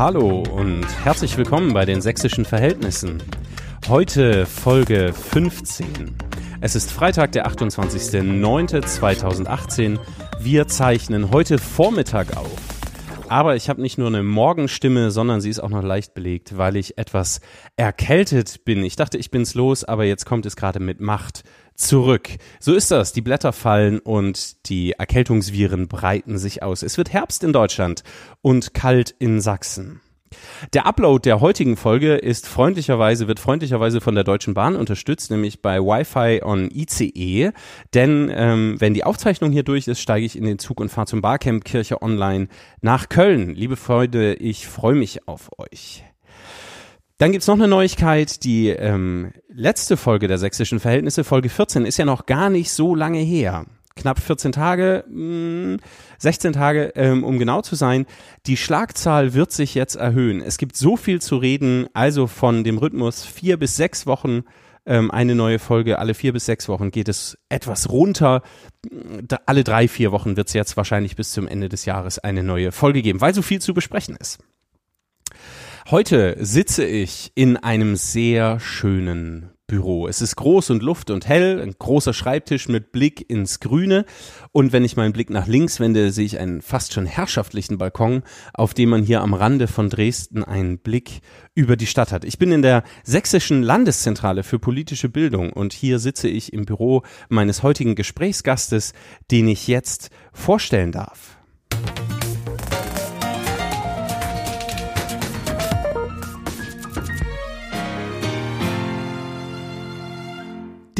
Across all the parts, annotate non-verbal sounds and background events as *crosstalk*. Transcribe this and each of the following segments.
Hallo und herzlich willkommen bei den sächsischen Verhältnissen. Heute Folge 15. Es ist Freitag, der 28.09.2018. Wir zeichnen heute Vormittag auf. Aber ich habe nicht nur eine Morgenstimme, sondern sie ist auch noch leicht belegt, weil ich etwas erkältet bin. Ich dachte, ich bin's los, aber jetzt kommt es gerade mit Macht zurück. So ist das. Die Blätter fallen und die Erkältungsviren breiten sich aus. Es wird Herbst in Deutschland und kalt in Sachsen. Der Upload der heutigen Folge ist freundlicherweise, wird freundlicherweise von der Deutschen Bahn unterstützt, nämlich bei Wi-Fi on ICE. Denn ähm, wenn die Aufzeichnung hier durch ist, steige ich in den Zug und fahre zum Barcamp Kirche Online nach Köln. Liebe Freunde, ich freue mich auf euch. Dann gibt's noch eine Neuigkeit. Die ähm, letzte Folge der sächsischen Verhältnisse, Folge 14, ist ja noch gar nicht so lange her knapp 14 Tage, mh, 16 Tage, ähm, um genau zu sein. Die Schlagzahl wird sich jetzt erhöhen. Es gibt so viel zu reden, also von dem Rhythmus vier bis sechs Wochen ähm, eine neue Folge. Alle vier bis sechs Wochen geht es etwas runter. Alle drei, vier Wochen wird es jetzt wahrscheinlich bis zum Ende des Jahres eine neue Folge geben, weil so viel zu besprechen ist. Heute sitze ich in einem sehr schönen Büro. Es ist groß und luft und hell, ein großer Schreibtisch mit Blick ins Grüne. Und wenn ich meinen Blick nach links wende, sehe ich einen fast schon herrschaftlichen Balkon, auf dem man hier am Rande von Dresden einen Blick über die Stadt hat. Ich bin in der Sächsischen Landeszentrale für politische Bildung und hier sitze ich im Büro meines heutigen Gesprächsgastes, den ich jetzt vorstellen darf.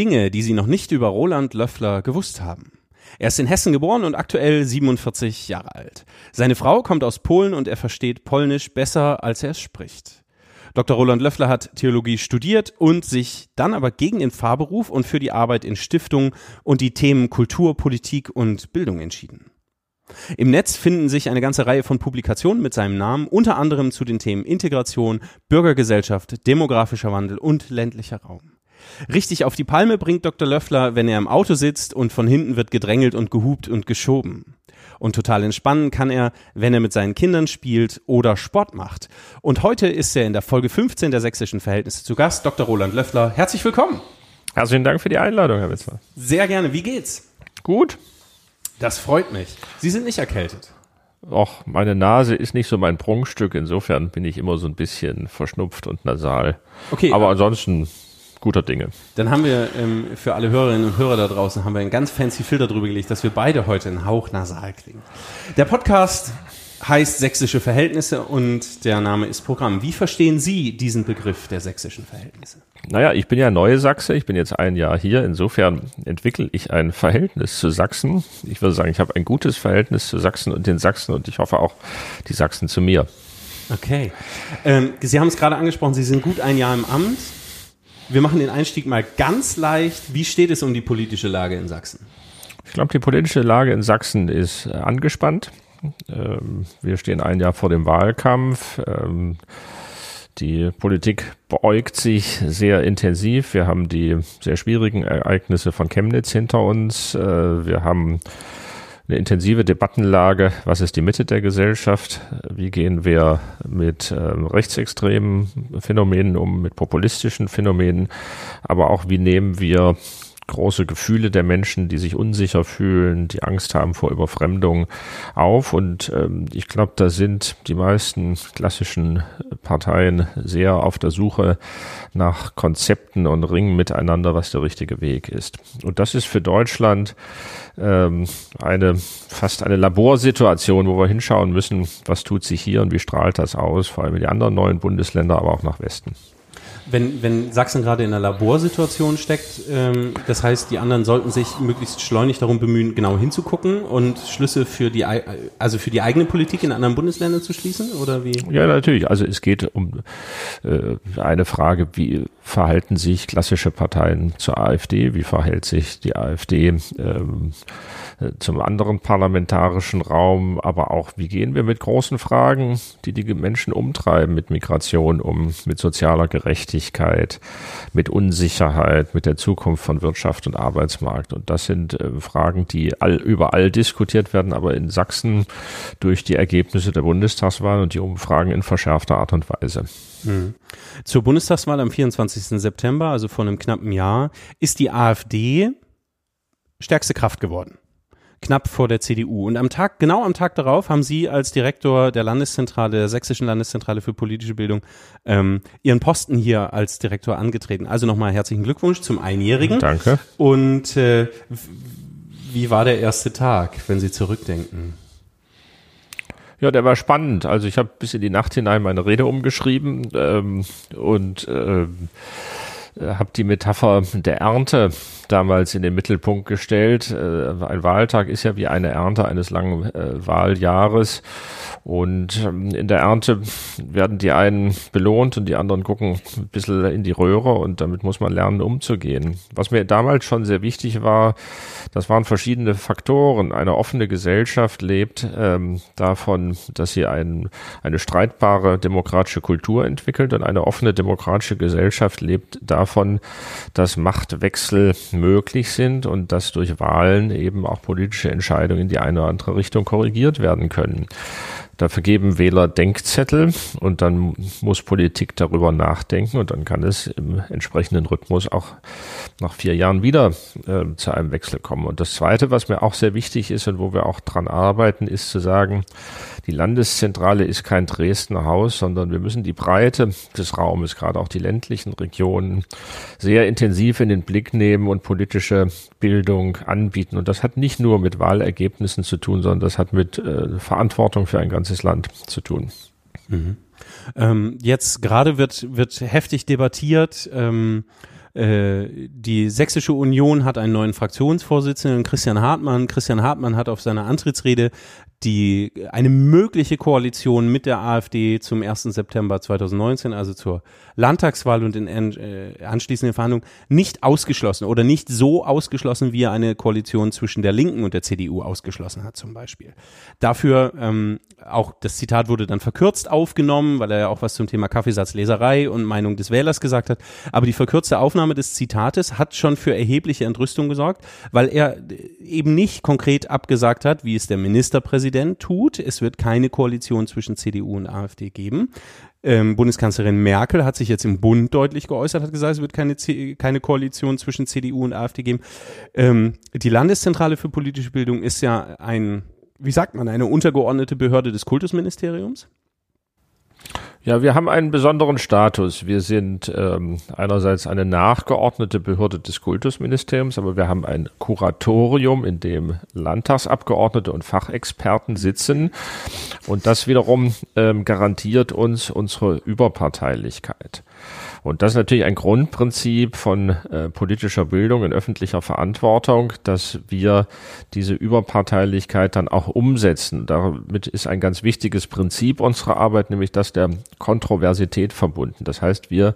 Dinge, die Sie noch nicht über Roland Löffler gewusst haben. Er ist in Hessen geboren und aktuell 47 Jahre alt. Seine Frau kommt aus Polen und er versteht Polnisch besser, als er es spricht. Dr. Roland Löffler hat Theologie studiert und sich dann aber gegen den Fahrberuf und für die Arbeit in Stiftungen und die Themen Kultur, Politik und Bildung entschieden. Im Netz finden sich eine ganze Reihe von Publikationen mit seinem Namen, unter anderem zu den Themen Integration, Bürgergesellschaft, demografischer Wandel und ländlicher Raum. Richtig auf die Palme bringt Dr. Löffler, wenn er im Auto sitzt und von hinten wird gedrängelt und gehupt und geschoben. Und total entspannen kann er, wenn er mit seinen Kindern spielt oder Sport macht. Und heute ist er in der Folge 15 der sächsischen Verhältnisse zu Gast, Dr. Roland Löffler. Herzlich willkommen. Herzlichen Dank für die Einladung, Herr Witzler. Sehr gerne. Wie geht's? Gut. Das freut mich. Sie sind nicht erkältet. Och, meine Nase ist nicht so mein Prunkstück. Insofern bin ich immer so ein bisschen verschnupft und nasal. Okay. Aber ansonsten guter Dinge. Dann haben wir ähm, für alle Hörerinnen und Hörer da draußen haben wir einen ganz fancy Filter drüber gelegt, dass wir beide heute einen Hauch nasal klingen. Der Podcast heißt Sächsische Verhältnisse und der Name ist Programm. Wie verstehen Sie diesen Begriff der sächsischen Verhältnisse? Naja, ich bin ja neue Sachse, ich bin jetzt ein Jahr hier. Insofern entwickle ich ein Verhältnis zu Sachsen. Ich würde sagen, ich habe ein gutes Verhältnis zu Sachsen und den Sachsen und ich hoffe auch die Sachsen zu mir. Okay. Ähm, Sie haben es gerade angesprochen, Sie sind gut ein Jahr im Amt. Wir machen den Einstieg mal ganz leicht. Wie steht es um die politische Lage in Sachsen? Ich glaube, die politische Lage in Sachsen ist äh, angespannt. Ähm, wir stehen ein Jahr vor dem Wahlkampf. Ähm, die Politik beäugt sich sehr intensiv. Wir haben die sehr schwierigen Ereignisse von Chemnitz hinter uns. Äh, wir haben eine intensive Debattenlage. Was ist die Mitte der Gesellschaft? Wie gehen wir mit ähm, rechtsextremen Phänomenen um, mit populistischen Phänomenen? Aber auch, wie nehmen wir große Gefühle der Menschen, die sich unsicher fühlen, die Angst haben vor Überfremdung auf. Und ähm, ich glaube, da sind die meisten klassischen Parteien sehr auf der Suche nach Konzepten und ringen miteinander, was der richtige Weg ist. Und das ist für Deutschland ähm, eine fast eine Laborsituation, wo wir hinschauen müssen, was tut sich hier und wie strahlt das aus, vor allem in die anderen neuen Bundesländer, aber auch nach Westen wenn, wenn Sachsen gerade in einer Laborsituation steckt, ähm, das heißt, die anderen sollten sich möglichst schleunig darum bemühen, genau hinzugucken und Schlüsse für die, also für die eigene Politik in anderen Bundesländern zu schließen, oder wie? Ja, natürlich. Also es geht um äh, eine Frage, wie verhalten sich klassische Parteien zur AfD, wie verhält sich die AfD ähm, zum anderen parlamentarischen Raum, aber auch, wie gehen wir mit großen Fragen, die die Menschen umtreiben, mit Migration um, mit sozialer Gerechtigkeit, Nachhaltigkeit, mit Unsicherheit, mit der Zukunft von Wirtschaft und Arbeitsmarkt. Und das sind äh, Fragen, die all, überall diskutiert werden, aber in Sachsen durch die Ergebnisse der Bundestagswahl und die Umfragen in verschärfter Art und Weise. Mhm. Zur Bundestagswahl am 24. September, also vor einem knappen Jahr, ist die AfD stärkste Kraft geworden knapp vor der CDU. Und am Tag, genau am Tag darauf, haben Sie als Direktor der Landeszentrale, der Sächsischen Landeszentrale für politische Bildung, ähm, Ihren Posten hier als Direktor angetreten. Also nochmal herzlichen Glückwunsch zum Einjährigen. Danke. Und äh, wie war der erste Tag, wenn Sie zurückdenken? Ja, der war spannend. Also ich habe bis in die Nacht hinein meine Rede umgeschrieben ähm, und ähm, habe die Metapher der Ernte damals in den Mittelpunkt gestellt. Äh, ein Wahltag ist ja wie eine Ernte eines langen äh, Wahljahres. Und ähm, in der Ernte werden die einen belohnt und die anderen gucken ein bisschen in die Röhre und damit muss man lernen, umzugehen. Was mir damals schon sehr wichtig war, das waren verschiedene Faktoren. Eine offene Gesellschaft lebt ähm, davon, dass sie ein, eine streitbare demokratische Kultur entwickelt und eine offene demokratische Gesellschaft lebt davon, dass Machtwechsel möglich sind und dass durch Wahlen eben auch politische Entscheidungen in die eine oder andere Richtung korrigiert werden können. Dafür geben Wähler Denkzettel und dann muss Politik darüber nachdenken und dann kann es im entsprechenden Rhythmus auch nach vier Jahren wieder äh, zu einem Wechsel kommen. Und das Zweite, was mir auch sehr wichtig ist und wo wir auch dran arbeiten, ist zu sagen, die Landeszentrale ist kein Dresdner Haus, sondern wir müssen die Breite des Raumes, gerade auch die ländlichen Regionen, sehr intensiv in den Blick nehmen und politische Bildung anbieten. Und das hat nicht nur mit Wahlergebnissen zu tun, sondern das hat mit äh, Verantwortung für ein ganzes Land zu tun. Mhm. Ähm, jetzt gerade wird, wird heftig debattiert. Ähm, äh, die Sächsische Union hat einen neuen Fraktionsvorsitzenden, Christian Hartmann. Christian Hartmann hat auf seiner Antrittsrede die eine mögliche Koalition mit der AfD zum 1. September 2019, also zur Landtagswahl und in äh, anschließenden Verhandlungen, nicht ausgeschlossen oder nicht so ausgeschlossen, wie er eine Koalition zwischen der Linken und der CDU ausgeschlossen hat zum Beispiel. Dafür ähm, auch das Zitat wurde dann verkürzt aufgenommen, weil er ja auch was zum Thema Kaffeesatzleserei und Meinung des Wählers gesagt hat. Aber die verkürzte Aufnahme des Zitates hat schon für erhebliche Entrüstung gesorgt, weil er eben nicht konkret abgesagt hat, wie es der Ministerpräsident Präsident tut. Es wird keine Koalition zwischen CDU und AfD geben. Ähm, Bundeskanzlerin Merkel hat sich jetzt im Bund deutlich geäußert, hat gesagt, es wird keine, keine Koalition zwischen CDU und AfD geben. Ähm, die Landeszentrale für politische Bildung ist ja ein, wie sagt man, eine untergeordnete Behörde des Kultusministeriums. Ja, wir haben einen besonderen Status. Wir sind ähm, einerseits eine nachgeordnete Behörde des Kultusministeriums, aber wir haben ein Kuratorium, in dem Landtagsabgeordnete und Fachexperten sitzen. Und das wiederum ähm, garantiert uns unsere Überparteilichkeit. Und das ist natürlich ein Grundprinzip von äh, politischer Bildung und öffentlicher Verantwortung, dass wir diese Überparteilichkeit dann auch umsetzen. Damit ist ein ganz wichtiges Prinzip unserer Arbeit, nämlich das der Kontroversität verbunden. Das heißt, wir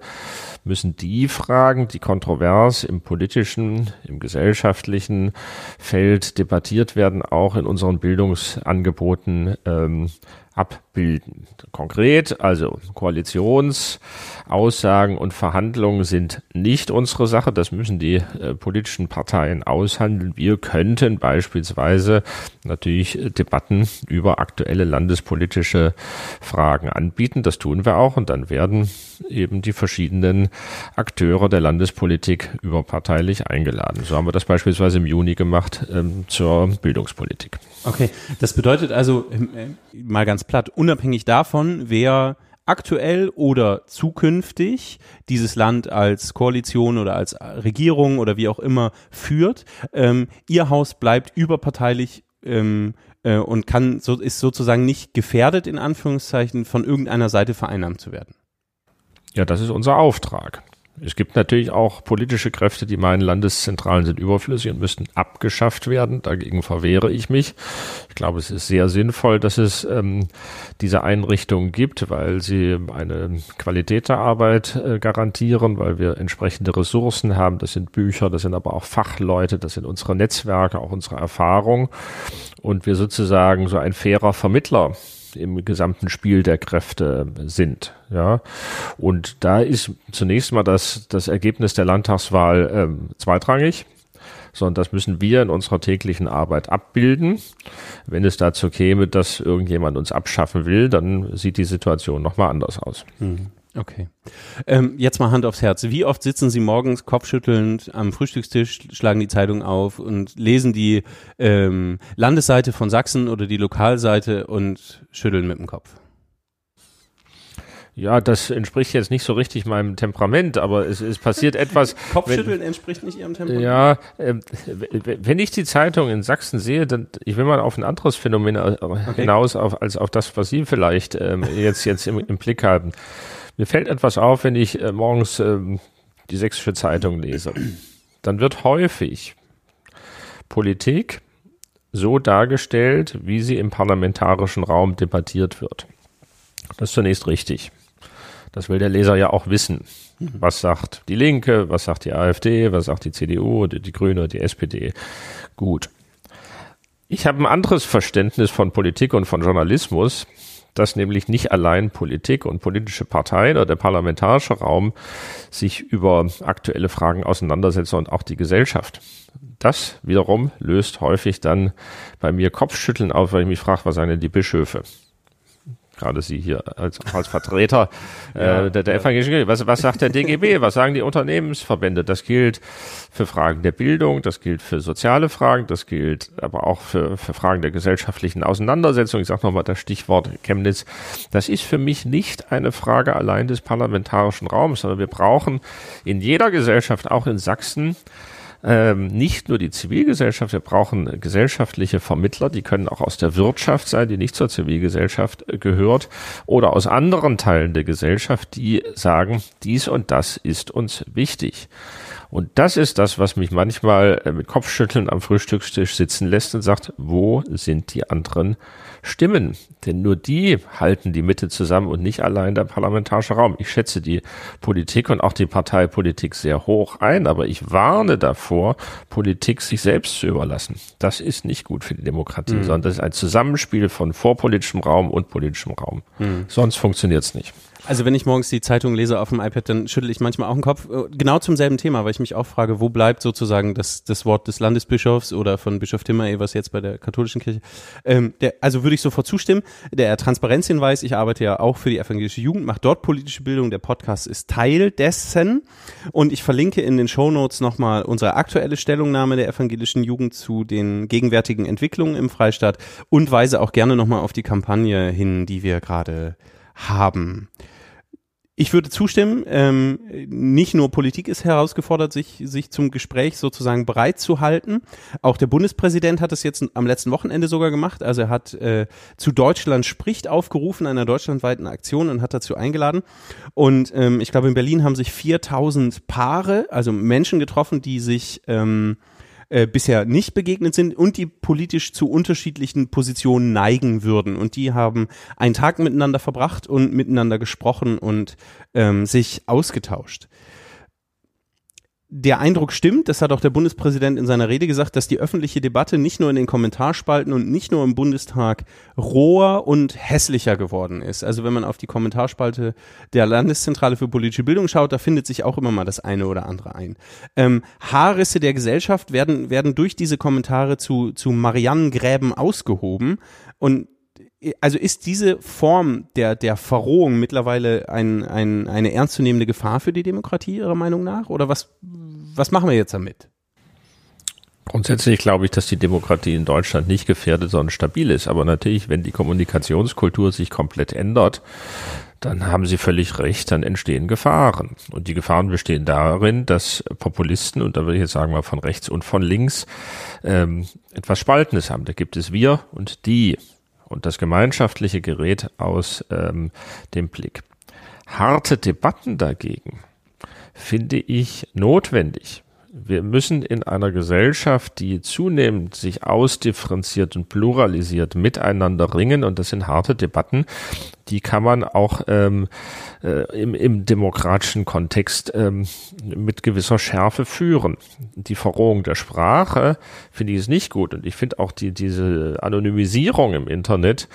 müssen die Fragen, die kontrovers im politischen, im gesellschaftlichen Feld debattiert werden, auch in unseren Bildungsangeboten ähm, abbilden. Konkret, also Koalitionsaussagen und Verhandlungen sind nicht unsere Sache. Das müssen die äh, politischen Parteien aushandeln. Wir könnten beispielsweise natürlich Debatten über aktuelle landespolitische Fragen anbieten. Das tun wir auch und dann werden eben die verschiedenen Akteure der Landespolitik überparteilich eingeladen. So haben wir das beispielsweise im Juni gemacht ähm, zur Bildungspolitik. Okay, das bedeutet also ähm, äh, mal ganz platt, unabhängig davon, wer aktuell oder zukünftig dieses Land als Koalition oder als Regierung oder wie auch immer führt, ähm, ihr Haus bleibt überparteilich ähm, äh, und kann so ist sozusagen nicht gefährdet in Anführungszeichen von irgendeiner Seite vereinnahmt zu werden. Ja, das ist unser Auftrag. Es gibt natürlich auch politische Kräfte, die meinen, Landeszentralen sind überflüssig und müssten abgeschafft werden. Dagegen verwehre ich mich. Ich glaube, es ist sehr sinnvoll, dass es ähm, diese Einrichtungen gibt, weil sie eine Qualität der Arbeit äh, garantieren, weil wir entsprechende Ressourcen haben. Das sind Bücher, das sind aber auch Fachleute, das sind unsere Netzwerke, auch unsere Erfahrung. Und wir sozusagen so ein fairer Vermittler im gesamten Spiel der Kräfte sind. Ja, und da ist zunächst mal das, das Ergebnis der Landtagswahl ähm, zweitrangig sondern das müssen wir in unserer täglichen Arbeit abbilden. Wenn es dazu käme, dass irgendjemand uns abschaffen will, dann sieht die Situation nochmal anders aus. Mhm. Okay. Ähm, jetzt mal Hand aufs Herz. Wie oft sitzen Sie morgens kopfschüttelnd am Frühstückstisch, schlagen die Zeitung auf und lesen die ähm, Landesseite von Sachsen oder die Lokalseite und schütteln mit dem Kopf? Ja, das entspricht jetzt nicht so richtig meinem Temperament, aber es, es passiert etwas. *laughs* Kopfschütteln wenn, entspricht nicht Ihrem Temperament? Ja, äh, wenn ich die Zeitung in Sachsen sehe, dann ich will mal auf ein anderes Phänomen äh, okay. hinaus, auf, als auf das, was Sie vielleicht ähm, jetzt, jetzt im, im, Blick haben. Mir fällt etwas auf, wenn ich äh, morgens ähm, die Sächsische Zeitung lese. Dann wird häufig Politik so dargestellt, wie sie im parlamentarischen Raum debattiert wird. Das ist zunächst richtig. Das will der Leser ja auch wissen. Was sagt die Linke, was sagt die AfD, was sagt die CDU, die, die Grüne, die SPD. Gut. Ich habe ein anderes Verständnis von Politik und von Journalismus, dass nämlich nicht allein Politik und politische Parteien oder der parlamentarische Raum sich über aktuelle Fragen auseinandersetzen und auch die Gesellschaft. Das wiederum löst häufig dann bei mir Kopfschütteln auf, weil ich mich frage, was sagen denn die Bischöfe? Gerade Sie hier als, als Vertreter *laughs* äh, der, der evangelischen Kirche. Was, was sagt der DGB? *laughs* Was sagen die Unternehmensverbände? Das gilt für Fragen der Bildung, das gilt für soziale Fragen, das gilt aber auch für, für Fragen der gesellschaftlichen Auseinandersetzung. Ich sage nochmal das Stichwort Chemnitz. Das ist für mich nicht eine Frage allein des parlamentarischen Raums, sondern wir brauchen in jeder Gesellschaft, auch in Sachsen, ähm, nicht nur die Zivilgesellschaft, wir brauchen gesellschaftliche Vermittler, die können auch aus der Wirtschaft sein, die nicht zur Zivilgesellschaft äh, gehört, oder aus anderen Teilen der Gesellschaft, die sagen, dies und das ist uns wichtig. Und das ist das, was mich manchmal äh, mit Kopfschütteln am Frühstückstisch sitzen lässt und sagt, wo sind die anderen Stimmen? Denn nur die halten die Mitte zusammen und nicht allein der parlamentarische Raum. Ich schätze die Politik und auch die Parteipolitik sehr hoch ein, aber ich warne davor, Politik sich selbst zu überlassen. Das ist nicht gut für die Demokratie, mhm. sondern das ist ein Zusammenspiel von vorpolitischem Raum und politischem Raum. Mhm. Sonst funktioniert es nicht. Also wenn ich morgens die Zeitung lese auf dem iPad, dann schüttel ich manchmal auch den Kopf. Äh, genau zum selben Thema, weil ich mich auch frage, wo bleibt sozusagen das, das Wort des Landesbischofs oder von Bischof Timmer, was jetzt bei der katholischen Kirche. Ähm, der, also würde ich sofort zustimmen. Der Transparenzhinweis, ich arbeite ja auch für die evangelische Jugend, mache dort politische Bildung. Der Podcast ist Teil dessen. Und ich verlinke in den Show Notes nochmal unsere aktuelle Stellungnahme der evangelischen Jugend zu den gegenwärtigen Entwicklungen im Freistaat und weise auch gerne nochmal auf die Kampagne hin, die wir gerade haben. Ich würde zustimmen. Ähm, nicht nur Politik ist herausgefordert, sich, sich zum Gespräch sozusagen bereit zu halten. Auch der Bundespräsident hat es jetzt am letzten Wochenende sogar gemacht. Also er hat äh, zu Deutschland spricht aufgerufen, einer deutschlandweiten Aktion und hat dazu eingeladen. Und ähm, ich glaube, in Berlin haben sich 4000 Paare, also Menschen getroffen, die sich ähm, äh, bisher nicht begegnet sind und die politisch zu unterschiedlichen Positionen neigen würden. Und die haben einen Tag miteinander verbracht und miteinander gesprochen und ähm, sich ausgetauscht der Eindruck stimmt, das hat auch der Bundespräsident in seiner Rede gesagt, dass die öffentliche Debatte nicht nur in den Kommentarspalten und nicht nur im Bundestag roher und hässlicher geworden ist. Also wenn man auf die Kommentarspalte der Landeszentrale für politische Bildung schaut, da findet sich auch immer mal das eine oder andere ein. Ähm, Haarrisse der Gesellschaft werden, werden durch diese Kommentare zu, zu Mariannengräben ausgehoben und also ist diese Form der, der Verrohung mittlerweile ein, ein, eine ernstzunehmende Gefahr für die Demokratie, Ihrer Meinung nach? Oder was, was machen wir jetzt damit? Grundsätzlich glaube ich, dass die Demokratie in Deutschland nicht gefährdet, sondern stabil ist. Aber natürlich, wenn die Kommunikationskultur sich komplett ändert, dann haben Sie völlig recht, dann entstehen Gefahren. Und die Gefahren bestehen darin, dass Populisten, und da würde ich jetzt sagen mal von rechts und von links, ähm, etwas Spaltenes haben. Da gibt es wir und die und das Gemeinschaftliche gerät aus ähm, dem Blick. Harte Debatten dagegen finde ich notwendig. Wir müssen in einer Gesellschaft, die zunehmend sich ausdifferenziert und pluralisiert, miteinander ringen und das sind harte Debatten, die kann man auch ähm, äh, im, im demokratischen Kontext ähm, mit gewisser Schärfe führen. Die Verrohung der Sprache finde ich ist nicht gut und ich finde auch die, diese Anonymisierung im Internet,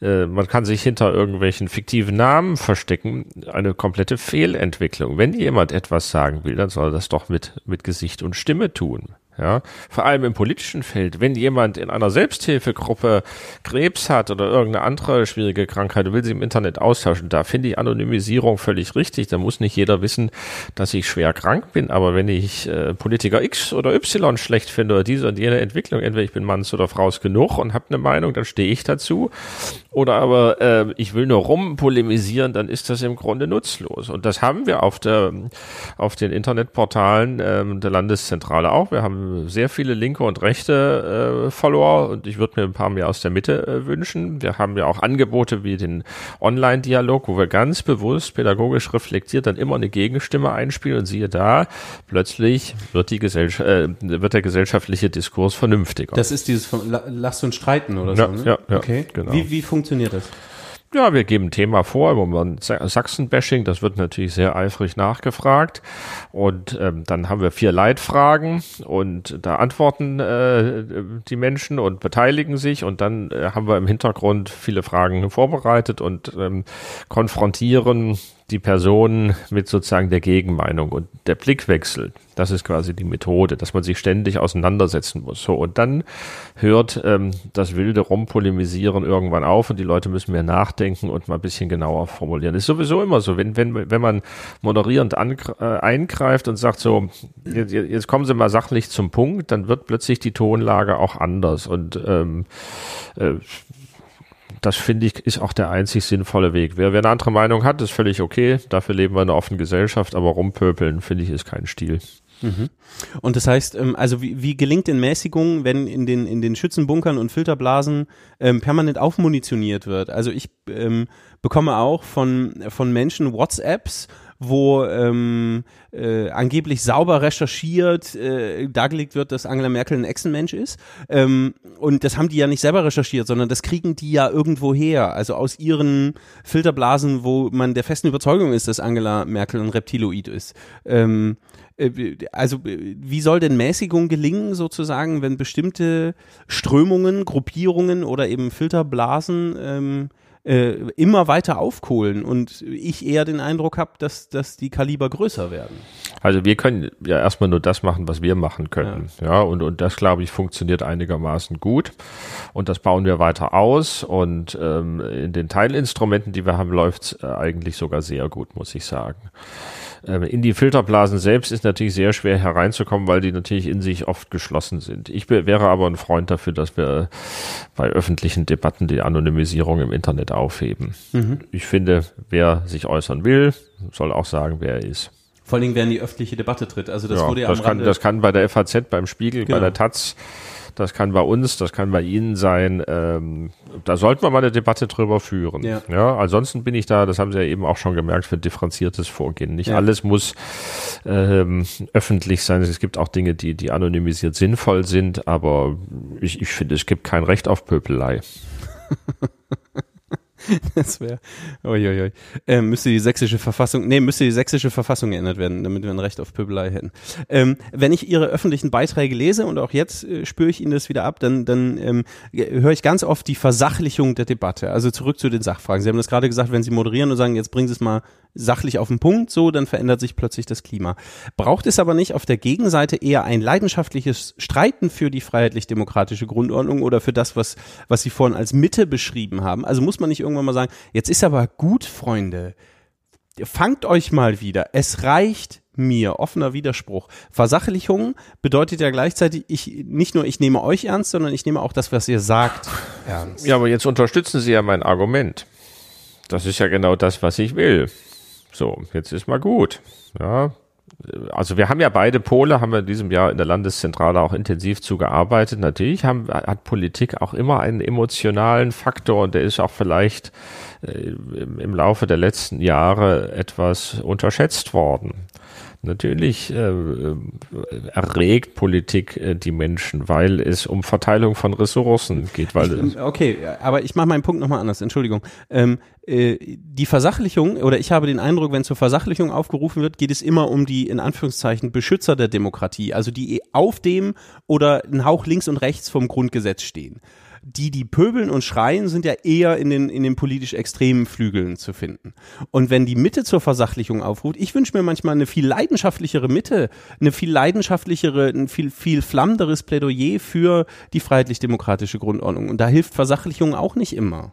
äh, man kann sich hinter irgendwelchen fiktiven Namen verstecken, eine komplette Fehlentwicklung. Wenn jemand etwas sagen will, dann soll er das doch mit, mit Gesicht und Stimme tun. Ja, vor allem im politischen Feld. Wenn jemand in einer Selbsthilfegruppe Krebs hat oder irgendeine andere schwierige Krankheit, will sie im Internet austauschen, da finde ich Anonymisierung völlig richtig. Da muss nicht jeder wissen, dass ich schwer krank bin. Aber wenn ich äh, Politiker X oder Y schlecht finde oder diese und jene Entwicklung, entweder ich bin Manns oder Fraus genug und habe eine Meinung, dann stehe ich dazu. Oder aber äh, ich will nur rumpolemisieren, dann ist das im Grunde nutzlos. Und das haben wir auf der auf den Internetportalen äh, der Landeszentrale auch. Wir haben sehr viele linke und rechte äh, Follower und ich würde mir ein paar mehr aus der Mitte äh, wünschen. Wir haben ja auch Angebote wie den Online-Dialog, wo wir ganz bewusst pädagogisch reflektiert dann immer eine Gegenstimme einspielen und siehe da, plötzlich wird die Gesellschaft, äh, wird der gesellschaftliche Diskurs vernünftiger. Das ist dieses von Lasst uns streiten oder ja, so. Ne? Ja, ja, okay. Genau. Wie, wie funktioniert das? Ja, wir geben ein Thema vor, im Moment Sachsen-Bashing, das wird natürlich sehr eifrig nachgefragt. Und ähm, dann haben wir vier Leitfragen und da antworten äh, die Menschen und beteiligen sich. Und dann äh, haben wir im Hintergrund viele Fragen vorbereitet und ähm, konfrontieren die Person mit sozusagen der Gegenmeinung und der Blickwechsel. Das ist quasi die Methode, dass man sich ständig auseinandersetzen muss. So und dann hört ähm, das wilde Rumpolemisieren irgendwann auf und die Leute müssen mehr nachdenken und mal ein bisschen genauer formulieren. Ist sowieso immer so, wenn wenn wenn man moderierend äh, eingreift und sagt so, jetzt, jetzt kommen Sie mal sachlich zum Punkt, dann wird plötzlich die Tonlage auch anders und ähm, äh, das finde ich ist auch der einzig sinnvolle Weg. Wer, wer eine andere Meinung hat, ist völlig okay. Dafür leben wir in einer offenen Gesellschaft, aber rumpöpeln finde ich ist kein Stil. Mhm. Und das heißt, ähm, also wie, wie gelingt in Mäßigung, wenn in den, in den Schützenbunkern und Filterblasen ähm, permanent aufmunitioniert wird? Also ich ähm, bekomme auch von, von Menschen WhatsApps, wo ähm, äh, angeblich sauber recherchiert äh, dargelegt wird, dass Angela Merkel ein Echsenmensch ist. Ähm, und das haben die ja nicht selber recherchiert, sondern das kriegen die ja irgendwo her. Also aus ihren Filterblasen, wo man der festen Überzeugung ist, dass Angela Merkel ein Reptiloid ist. Ähm, äh, also wie soll denn Mäßigung gelingen sozusagen, wenn bestimmte Strömungen, Gruppierungen oder eben Filterblasen ähm, äh, immer weiter aufkohlen und ich eher den Eindruck habe, dass, dass die Kaliber größer werden. Also wir können ja erstmal nur das machen, was wir machen können. Ja, ja und, und das, glaube ich, funktioniert einigermaßen gut. Und das bauen wir weiter aus. Und ähm, in den Teilinstrumenten, die wir haben, läuft es äh, eigentlich sogar sehr gut, muss ich sagen. Ähm, in die Filterblasen selbst ist natürlich sehr schwer hereinzukommen, weil die natürlich in sich oft geschlossen sind. Ich wäre aber ein Freund dafür, dass wir bei öffentlichen Debatten die Anonymisierung im Internet aufheben. Mhm. Ich finde, wer sich äußern will, soll auch sagen, wer er ist. Vor allen Dingen, wer in die öffentliche Debatte tritt. Also das ja, wurde ja das kann, das kann bei der FAZ, beim Spiegel, genau. bei der Taz das kann bei uns, das kann bei Ihnen sein. Ähm, da sollten wir mal eine Debatte drüber führen. Ja. ja. Ansonsten bin ich da, das haben Sie ja eben auch schon gemerkt, für differenziertes Vorgehen. Nicht ja. alles muss ähm, öffentlich sein. Es gibt auch Dinge, die, die anonymisiert sinnvoll sind, aber ich, ich finde, es gibt kein Recht auf Pöpelei. *laughs* *laughs* das wäre, uiuiui. Ähm, müsste die sächsische Verfassung, nee, müsste die sächsische Verfassung geändert werden, damit wir ein Recht auf Pöbelei hätten. Ähm, wenn ich Ihre öffentlichen Beiträge lese und auch jetzt äh, spüre ich Ihnen das wieder ab, dann, dann ähm, höre ich ganz oft die Versachlichung der Debatte. Also zurück zu den Sachfragen. Sie haben das gerade gesagt, wenn Sie moderieren und sagen, jetzt bringen Sie es mal sachlich auf den Punkt, so, dann verändert sich plötzlich das Klima. Braucht es aber nicht auf der Gegenseite eher ein leidenschaftliches Streiten für die freiheitlich-demokratische Grundordnung oder für das, was, was Sie vorhin als Mitte beschrieben haben? Also muss man nicht irgendwann mal sagen, jetzt ist aber gut, Freunde, fangt euch mal wieder, es reicht mir, offener Widerspruch. Versachlichung bedeutet ja gleichzeitig, ich, nicht nur ich nehme euch ernst, sondern ich nehme auch das, was ihr sagt, ernst. Ja, aber jetzt unterstützen Sie ja mein Argument. Das ist ja genau das, was ich will. So, jetzt ist mal gut. Ja, also wir haben ja beide Pole, haben wir in diesem Jahr in der Landeszentrale auch intensiv zugearbeitet. Natürlich haben, hat Politik auch immer einen emotionalen Faktor und der ist auch vielleicht äh, im, im Laufe der letzten Jahre etwas unterschätzt worden Natürlich äh, erregt Politik äh, die Menschen, weil es um Verteilung von Ressourcen geht. Weil ich, okay, aber ich mache meinen Punkt nochmal anders, Entschuldigung. Ähm, äh, die Versachlichung, oder ich habe den Eindruck, wenn zur Versachlichung aufgerufen wird, geht es immer um die, in Anführungszeichen, Beschützer der Demokratie, also die auf dem oder einen Hauch links und rechts vom Grundgesetz stehen die, die pöbeln und schreien, sind ja eher in den, in den politisch extremen Flügeln zu finden. Und wenn die Mitte zur Versachlichung aufruft, ich wünsche mir manchmal eine viel leidenschaftlichere Mitte, eine viel leidenschaftlichere, ein viel, viel flammenderes Plädoyer für die freiheitlich-demokratische Grundordnung. Und da hilft Versachlichung auch nicht immer.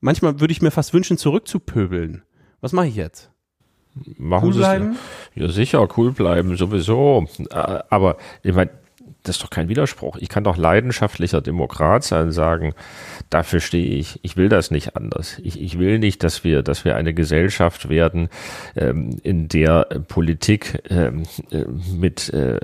Manchmal würde ich mir fast wünschen, zurückzupöbeln. Was mache ich jetzt? Machen cool bleiben? Ja, sicher, cool bleiben, sowieso. Äh, aber ich meine, das ist doch kein Widerspruch. Ich kann doch leidenschaftlicher Demokrat sein und sagen, dafür stehe ich. Ich will das nicht anders. Ich, ich will nicht, dass wir, dass wir eine Gesellschaft werden, ähm, in der Politik ähm, äh, mit, äh,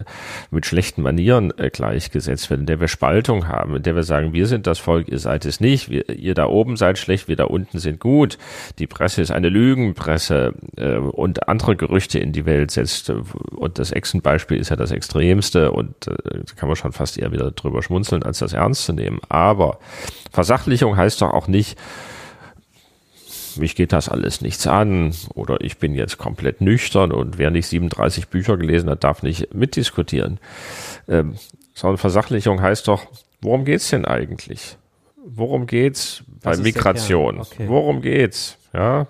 mit schlechten Manieren äh, gleichgesetzt wird, in der wir Spaltung haben, in der wir sagen, wir sind das Volk, ihr seid es nicht, wir, ihr da oben seid schlecht, wir da unten sind gut. Die Presse ist eine Lügenpresse äh, und andere Gerüchte in die Welt setzt. Und das Echsenbeispiel ist ja das Extremste und äh, kann man schon fast eher wieder drüber schmunzeln, als das ernst zu nehmen. Aber Versachlichung heißt doch auch nicht, mich geht das alles nichts an oder ich bin jetzt komplett nüchtern und wer nicht 37 Bücher gelesen hat, darf nicht mitdiskutieren. Ähm, sondern Versachlichung heißt doch, worum geht's denn eigentlich? Worum geht's bei Migration? Okay. Worum geht's? Ja,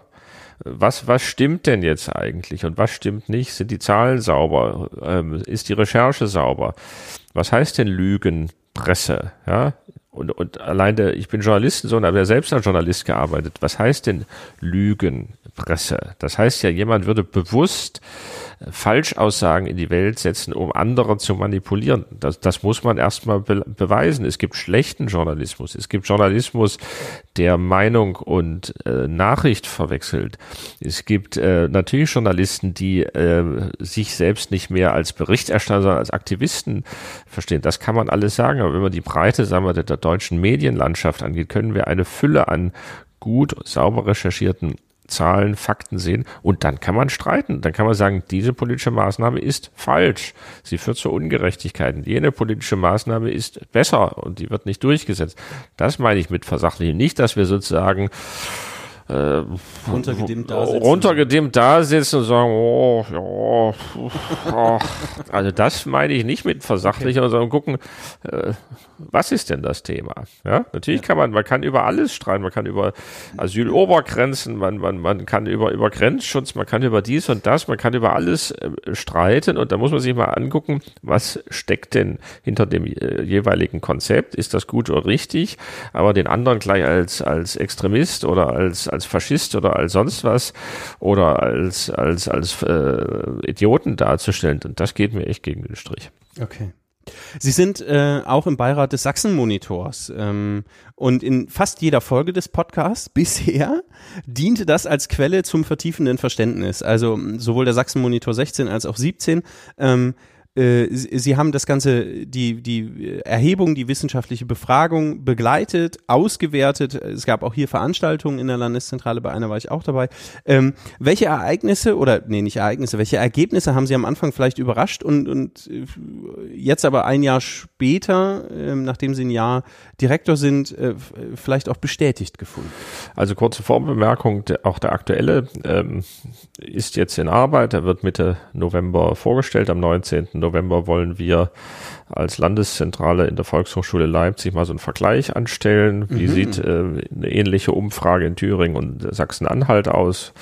was, was stimmt denn jetzt eigentlich und was stimmt nicht? Sind die Zahlen sauber? Ähm, ist die Recherche sauber? Was heißt denn Lügenpresse? Ja, und, und allein der, ich bin Journalistensohn, aber ja selbst als Journalist gearbeitet. Was heißt denn Lügenpresse? Das heißt ja, jemand würde bewusst Falschaussagen in die Welt setzen, um andere zu manipulieren. Das, das muss man erstmal be beweisen. Es gibt schlechten Journalismus. Es gibt Journalismus, der Meinung und äh, Nachricht verwechselt. Es gibt äh, natürlich Journalisten, die äh, sich selbst nicht mehr als Berichterstatter, sondern als Aktivisten verstehen. Das kann man alles sagen. Aber wenn man die Breite, sagen wir, der, der deutschen Medienlandschaft angeht, können wir eine Fülle an gut, sauber recherchierten Zahlen, Fakten sehen und dann kann man streiten. Dann kann man sagen, diese politische Maßnahme ist falsch. Sie führt zu Ungerechtigkeiten. Jene politische Maßnahme ist besser und die wird nicht durchgesetzt. Das meine ich mit Versachlichen. Nicht, dass wir sozusagen äh, runtergedimmt da sitzen. runtergedimmt da sitzen und sagen, oh, ja, oh. also das meine ich nicht mit versachlicher, okay. sondern gucken, äh, was ist denn das Thema? Ja, natürlich ja. kann man, man kann über alles streiten, man kann über Asylobergrenzen, man, man, man kann über, über Grenzschutz, man kann über dies und das, man kann über alles äh, streiten und da muss man sich mal angucken, was steckt denn hinter dem äh, jeweiligen Konzept? Ist das gut oder richtig? Aber den anderen gleich als, als Extremist oder als, als Faschist oder als sonst was oder als, als, als äh, Idioten darzustellen, und das geht mir echt gegen den Strich. Okay. Sie sind äh, auch im Beirat des Sachsen-Monitors ähm, und in fast jeder Folge des Podcasts *laughs* bisher diente das als Quelle zum vertiefenden Verständnis. Also sowohl der Sachsen-Monitor 16 als auch 17 ähm, äh, Sie haben das Ganze, die, die Erhebung, die wissenschaftliche Befragung begleitet, ausgewertet. Es gab auch hier Veranstaltungen in der Landeszentrale, bei einer war ich auch dabei. Ähm, welche Ereignisse oder, nee, nicht Ereignisse, welche Ergebnisse haben Sie am Anfang vielleicht überrascht und, und äh, jetzt aber ein Jahr später, ähm, nachdem Sie ein Jahr Direktor sind, äh, vielleicht auch bestätigt gefunden? Also kurze Vorbemerkung, auch der aktuelle ähm, ist jetzt in Arbeit, er wird Mitte November vorgestellt, am 19. November wollen wir als Landeszentrale in der Volkshochschule Leipzig mal so einen Vergleich anstellen. Wie mhm. sieht äh, eine ähnliche Umfrage in Thüringen und Sachsen-Anhalt aus?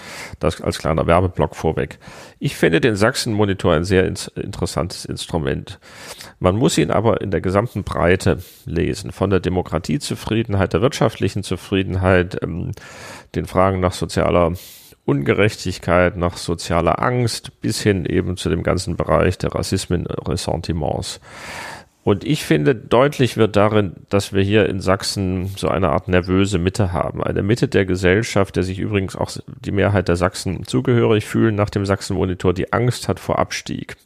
Das als kleiner Werbeblock vorweg. Ich finde den Sachsen-Monitor ein sehr in interessantes Instrument. Man muss ihn aber in der gesamten Breite lesen. Von der Demokratiezufriedenheit, der wirtschaftlichen Zufriedenheit, ähm, den Fragen nach sozialer Ungerechtigkeit, nach sozialer Angst bis hin eben zu dem ganzen Bereich der Rassismen, Ressentiments. Und ich finde, deutlich wird darin, dass wir hier in Sachsen so eine Art nervöse Mitte haben. Eine Mitte der Gesellschaft, der sich übrigens auch die Mehrheit der Sachsen zugehörig fühlen nach dem Sachsen-Monitor, die Angst hat vor Abstieg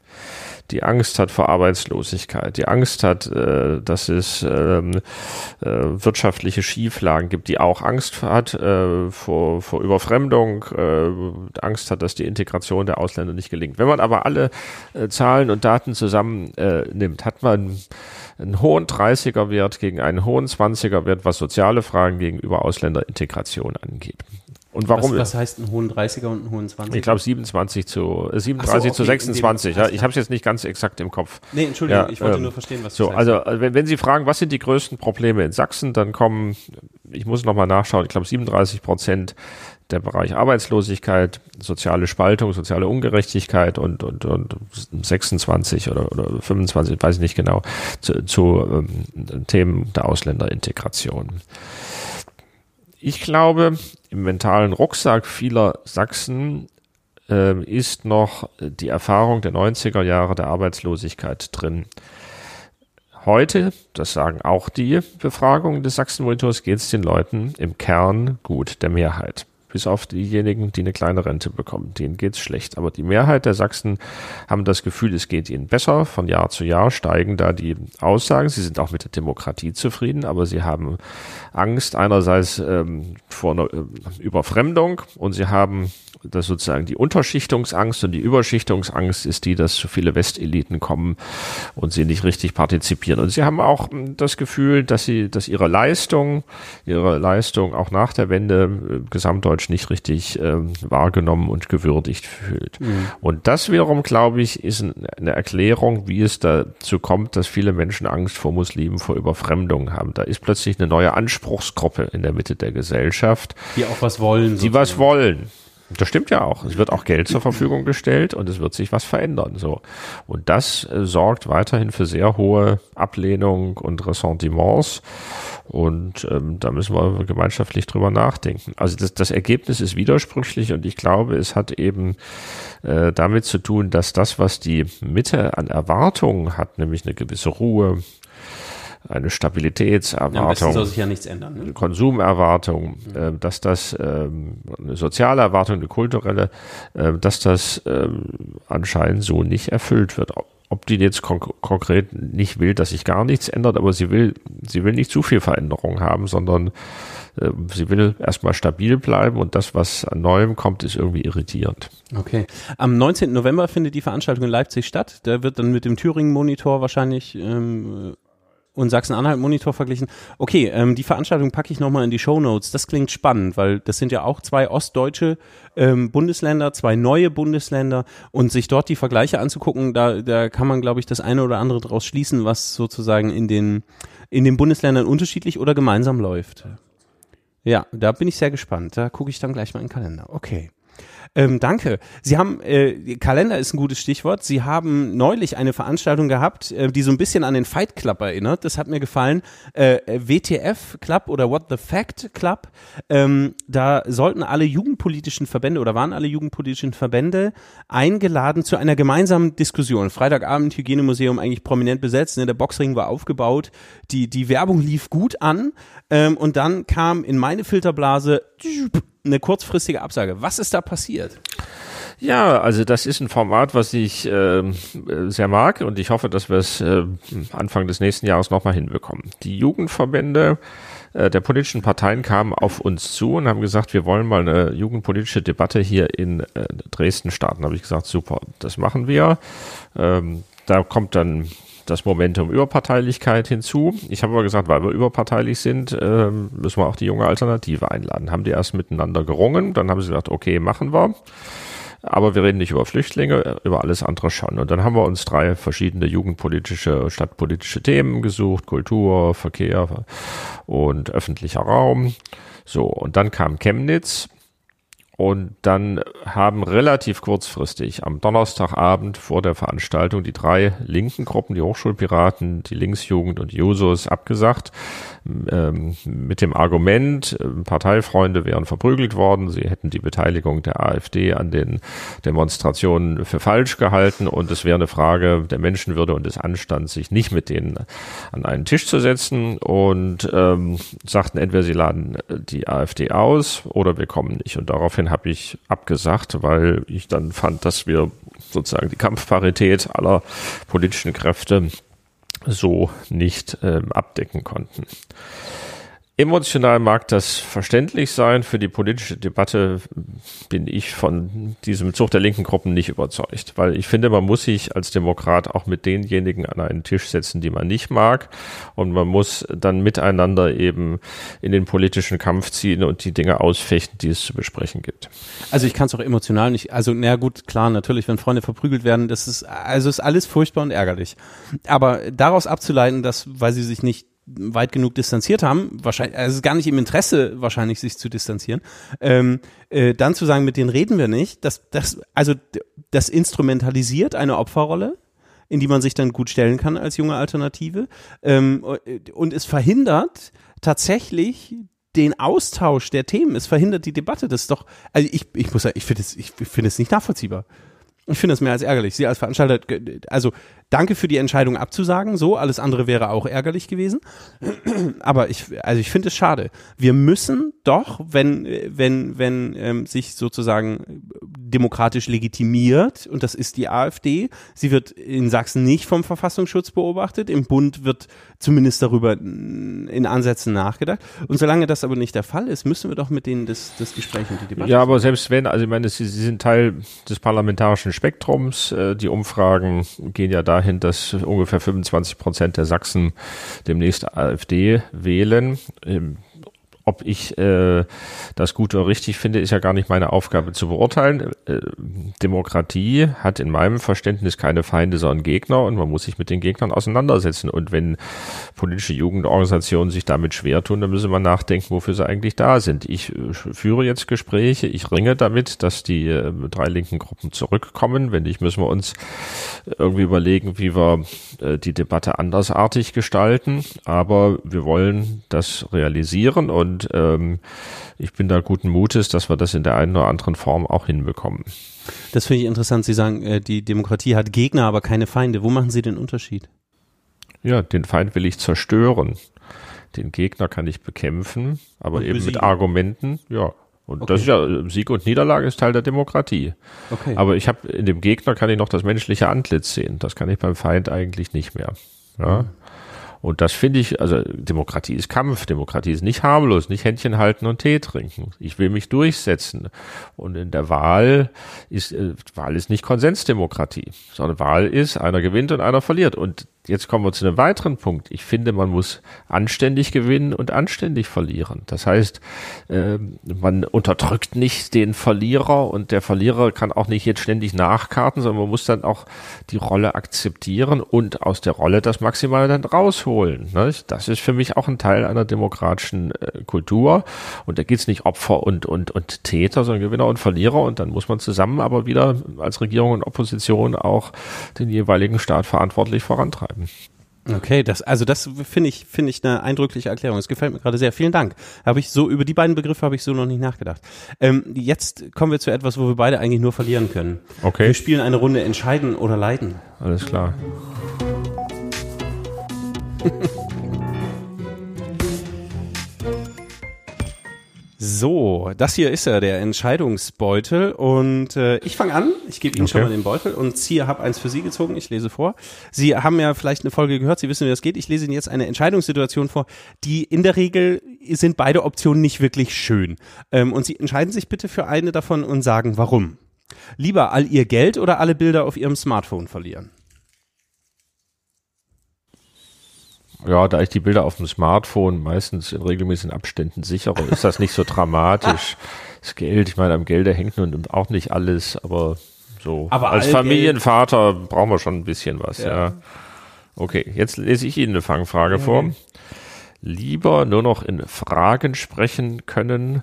die Angst hat vor Arbeitslosigkeit, die Angst hat, äh, dass es ähm, äh, wirtschaftliche Schieflagen gibt, die auch Angst hat äh, vor, vor Überfremdung, äh, Angst hat, dass die Integration der Ausländer nicht gelingt. Wenn man aber alle äh, Zahlen und Daten zusammen äh, nimmt, hat man einen hohen 30er-Wert gegen einen hohen 20er-Wert, was soziale Fragen gegenüber Ausländerintegration angeht. Und warum? Was, was heißt einen hohen 30er und einen hohen 20er? Ich glaube 27 zu äh, 37 so, okay, zu 26. Ja, ich habe es jetzt nicht ganz exakt im Kopf. Nee, Entschuldigung, ja, ich wollte ähm, nur verstehen, was so, du sagst. Also wenn, wenn Sie fragen, was sind die größten Probleme in Sachsen, dann kommen, ich muss noch mal nachschauen, ich glaube 37 Prozent der Bereich Arbeitslosigkeit, soziale Spaltung, soziale Ungerechtigkeit und, und, und 26 oder, oder 25, weiß ich nicht genau, zu, zu ähm, Themen der Ausländerintegration. Ich glaube, im mentalen Rucksack vieler Sachsen äh, ist noch die Erfahrung der 90er Jahre der Arbeitslosigkeit drin. Heute, das sagen auch die Befragungen des Sachsen-Monitors, geht es den Leuten im Kern gut, der Mehrheit bis auf diejenigen, die eine kleine Rente bekommen. Denen geht's schlecht. Aber die Mehrheit der Sachsen haben das Gefühl, es geht ihnen besser. Von Jahr zu Jahr steigen da die Aussagen. Sie sind auch mit der Demokratie zufrieden, aber sie haben Angst einerseits ähm, vor einer äh, Überfremdung und sie haben das sozusagen die Unterschichtungsangst und die Überschichtungsangst ist die, dass zu viele Westeliten kommen und sie nicht richtig partizipieren. Und sie haben auch hm, das Gefühl, dass sie, dass ihre Leistung, ihre Leistung auch nach der Wende äh, gesamtdeutsch nicht richtig äh, wahrgenommen und gewürdigt fühlt. Mhm. Und das wiederum, glaube ich, ist eine Erklärung, wie es dazu kommt, dass viele Menschen Angst vor Muslimen, vor Überfremdung haben. Da ist plötzlich eine neue Anspruchsgruppe in der Mitte der Gesellschaft. Die auch was wollen. Die was wollen. Das stimmt ja auch. Es wird auch Geld zur Verfügung gestellt und es wird sich was verändern. So. Und das äh, sorgt weiterhin für sehr hohe Ablehnung und Ressentiments. Und ähm, da müssen wir gemeinschaftlich drüber nachdenken. Also das, das Ergebnis ist widersprüchlich und ich glaube, es hat eben äh, damit zu tun, dass das, was die Mitte an Erwartungen hat, nämlich eine gewisse Ruhe, eine Stabilitätserwartung, ja, soll sich ja nichts ändern, ne? eine Konsumerwartung, mhm. äh, dass das äh, eine soziale Erwartung, eine kulturelle, äh, dass das äh, anscheinend so nicht erfüllt wird. Ob die jetzt konk konkret nicht will, dass sich gar nichts ändert, aber sie will, sie will nicht zu viel Veränderung haben, sondern äh, sie will erstmal stabil bleiben und das, was an Neuem kommt, ist irgendwie irritierend. Okay. Am 19. November findet die Veranstaltung in Leipzig statt. Da wird dann mit dem Thüringen-Monitor wahrscheinlich ähm, und Sachsen-Anhalt-Monitor verglichen. Okay, ähm, die Veranstaltung packe ich nochmal in die Show Notes. Das klingt spannend, weil das sind ja auch zwei ostdeutsche ähm, Bundesländer, zwei neue Bundesländer und sich dort die Vergleiche anzugucken, da, da kann man, glaube ich, das eine oder andere daraus schließen, was sozusagen in den, in den Bundesländern unterschiedlich oder gemeinsam läuft. Ja, da bin ich sehr gespannt. Da gucke ich dann gleich mal in den Kalender. Okay. Ähm, danke. Sie haben, äh, Kalender ist ein gutes Stichwort. Sie haben neulich eine Veranstaltung gehabt, äh, die so ein bisschen an den Fight Club erinnert. Das hat mir gefallen. Äh, WTF Club oder What the Fact Club. Ähm, da sollten alle jugendpolitischen Verbände oder waren alle jugendpolitischen Verbände eingeladen zu einer gemeinsamen Diskussion. Freitagabend Hygienemuseum eigentlich prominent besetzt. Ne? Der Boxring war aufgebaut. Die, die Werbung lief gut an. Ähm, und dann kam in meine Filterblase eine kurzfristige Absage. Was ist da passiert? Ja, also das ist ein Format, was ich äh, sehr mag und ich hoffe, dass wir es äh, Anfang des nächsten Jahres nochmal hinbekommen. Die Jugendverbände äh, der politischen Parteien kamen auf uns zu und haben gesagt, wir wollen mal eine jugendpolitische Debatte hier in äh, Dresden starten. Da habe ich gesagt, super, das machen wir. Ähm, da kommt dann das Momentum Überparteilichkeit hinzu. Ich habe aber gesagt, weil wir überparteilich sind, äh, müssen wir auch die junge Alternative einladen. Haben die erst miteinander gerungen, dann haben sie gesagt, okay, machen wir. Aber wir reden nicht über Flüchtlinge, über alles andere schon. Und dann haben wir uns drei verschiedene jugendpolitische, stadtpolitische Themen gesucht, Kultur, Verkehr und öffentlicher Raum. So, und dann kam Chemnitz und dann haben relativ kurzfristig am Donnerstagabend vor der Veranstaltung die drei linken Gruppen, die Hochschulpiraten, die Linksjugend und Jusos, abgesagt. Ähm, mit dem Argument, äh, Parteifreunde wären verprügelt worden, sie hätten die Beteiligung der AfD an den Demonstrationen für falsch gehalten. Und es wäre eine Frage der Menschenwürde und des Anstands, sich nicht mit denen an einen Tisch zu setzen. Und ähm, sagten entweder sie laden die AfD aus oder wir kommen nicht. Und daraufhin daraufhin habe ich abgesagt, weil ich dann fand, dass wir sozusagen die Kampfparität aller politischen Kräfte so nicht äh, abdecken konnten. Emotional mag das verständlich sein. Für die politische Debatte bin ich von diesem Zug der linken Gruppen nicht überzeugt, weil ich finde, man muss sich als Demokrat auch mit denjenigen an einen Tisch setzen, die man nicht mag. Und man muss dann miteinander eben in den politischen Kampf ziehen und die Dinge ausfechten, die es zu besprechen gibt. Also ich kann es auch emotional nicht, also na gut, klar, natürlich, wenn Freunde verprügelt werden, das ist, also ist alles furchtbar und ärgerlich. Aber daraus abzuleiten, dass, weil sie sich nicht weit genug distanziert haben, wahrscheinlich, also es ist gar nicht im Interesse wahrscheinlich, sich zu distanzieren, ähm, äh, dann zu sagen, mit denen reden wir nicht, das, das, also das instrumentalisiert eine Opferrolle, in die man sich dann gut stellen kann als junge Alternative ähm, und es verhindert tatsächlich den Austausch der Themen, es verhindert die Debatte, das ist doch, also ich, ich muss sagen, ich finde es, ich finde es nicht nachvollziehbar. Ich finde es mehr als ärgerlich. Sie als Veranstalter, also danke für die Entscheidung abzusagen, so, alles andere wäre auch ärgerlich gewesen. Aber ich, also ich finde es schade. Wir müssen doch, wenn, wenn, wenn ähm, sich sozusagen demokratisch legitimiert, und das ist die AfD, sie wird in Sachsen nicht vom Verfassungsschutz beobachtet, im Bund wird zumindest darüber in Ansätzen nachgedacht. Und solange das aber nicht der Fall ist, müssen wir doch mit denen das, das Gespräch und die Debatte. Ja, aber selbst wenn, also ich meine, sie, sie sind Teil des parlamentarischen Spektrums, äh, die Umfragen gehen ja da dahin, dass ungefähr 25 Prozent der Sachsen demnächst AfD wählen. Ähm, ob ich äh, das gut oder richtig finde, ist ja gar nicht meine Aufgabe zu beurteilen. Äh, Demokratie hat in meinem Verständnis keine Feinde, sondern Gegner und man muss sich mit den Gegnern auseinandersetzen. Und wenn politische Jugendorganisationen sich damit schwer tun, dann müsse man nachdenken, wofür sie eigentlich da sind. Ich äh, führe jetzt Gespräche, ich ringe damit, dass die äh, drei linken Gruppen zurückkommen. Wenn nicht, müssen wir uns irgendwie überlegen, wie wir äh, die Debatte andersartig gestalten. Aber wir wollen das realisieren und und ähm, ich bin da guten Mutes, dass wir das in der einen oder anderen Form auch hinbekommen. Das finde ich interessant. Sie sagen, äh, die Demokratie hat Gegner, aber keine Feinde. Wo machen Sie den Unterschied? Ja, den Feind will ich zerstören. Den Gegner kann ich bekämpfen, aber und eben mit Argumenten, ja. Und okay. das ist ja, Sieg und Niederlage ist Teil der Demokratie. Okay. Aber ich habe, in dem Gegner kann ich noch das menschliche Antlitz sehen. Das kann ich beim Feind eigentlich nicht mehr. Ja. Und das finde ich, also Demokratie ist Kampf, Demokratie ist nicht harmlos, nicht Händchen halten und Tee trinken. Ich will mich durchsetzen. Und in der Wahl ist, äh, Wahl ist nicht Konsensdemokratie, sondern Wahl ist, einer gewinnt und einer verliert. Und jetzt kommen wir zu einem weiteren Punkt. Ich finde, man muss anständig gewinnen und anständig verlieren. Das heißt, äh, man unterdrückt nicht den Verlierer und der Verlierer kann auch nicht jetzt ständig nachkarten, sondern man muss dann auch die Rolle akzeptieren und aus der Rolle das Maximale dann rausholen. Ne? Das ist für mich auch ein Teil einer demokratischen äh, Kultur. Und da geht's nicht Opfer und, und, und Täter, sondern Gewinner und Verlierer. Und dann muss man zusammen aber wieder als Regierung und Opposition auch den jeweiligen Staat verantwortlich vorantreiben bleiben. Okay, das, also das finde ich, finde ich eine eindrückliche Erklärung. Das gefällt mir gerade sehr. Vielen Dank. Habe ich so, über die beiden Begriffe habe ich so noch nicht nachgedacht. Ähm, jetzt kommen wir zu etwas, wo wir beide eigentlich nur verlieren können. Okay. Wir spielen eine Runde Entscheiden oder Leiden. Alles klar. *laughs* So, das hier ist ja der Entscheidungsbeutel und äh, ich fange an. Ich gebe Ihnen okay. schon mal den Beutel und ziehe, habe eins für Sie gezogen. Ich lese vor. Sie haben ja vielleicht eine Folge gehört. Sie wissen, wie das geht. Ich lese Ihnen jetzt eine Entscheidungssituation vor, die in der Regel sind beide Optionen nicht wirklich schön. Ähm, und Sie entscheiden sich bitte für eine davon und sagen, warum. Lieber all Ihr Geld oder alle Bilder auf Ihrem Smartphone verlieren. Ja, da ich die Bilder auf dem Smartphone meistens in regelmäßigen Abständen sichere, ist das nicht so dramatisch. Das Geld, ich meine, am Gelde hängt nun auch nicht alles, aber so. Aber als Familienvater Geld. brauchen wir schon ein bisschen was, ja. ja. Okay, jetzt lese ich Ihnen eine Fangfrage okay. vor. Lieber nur noch in Fragen sprechen können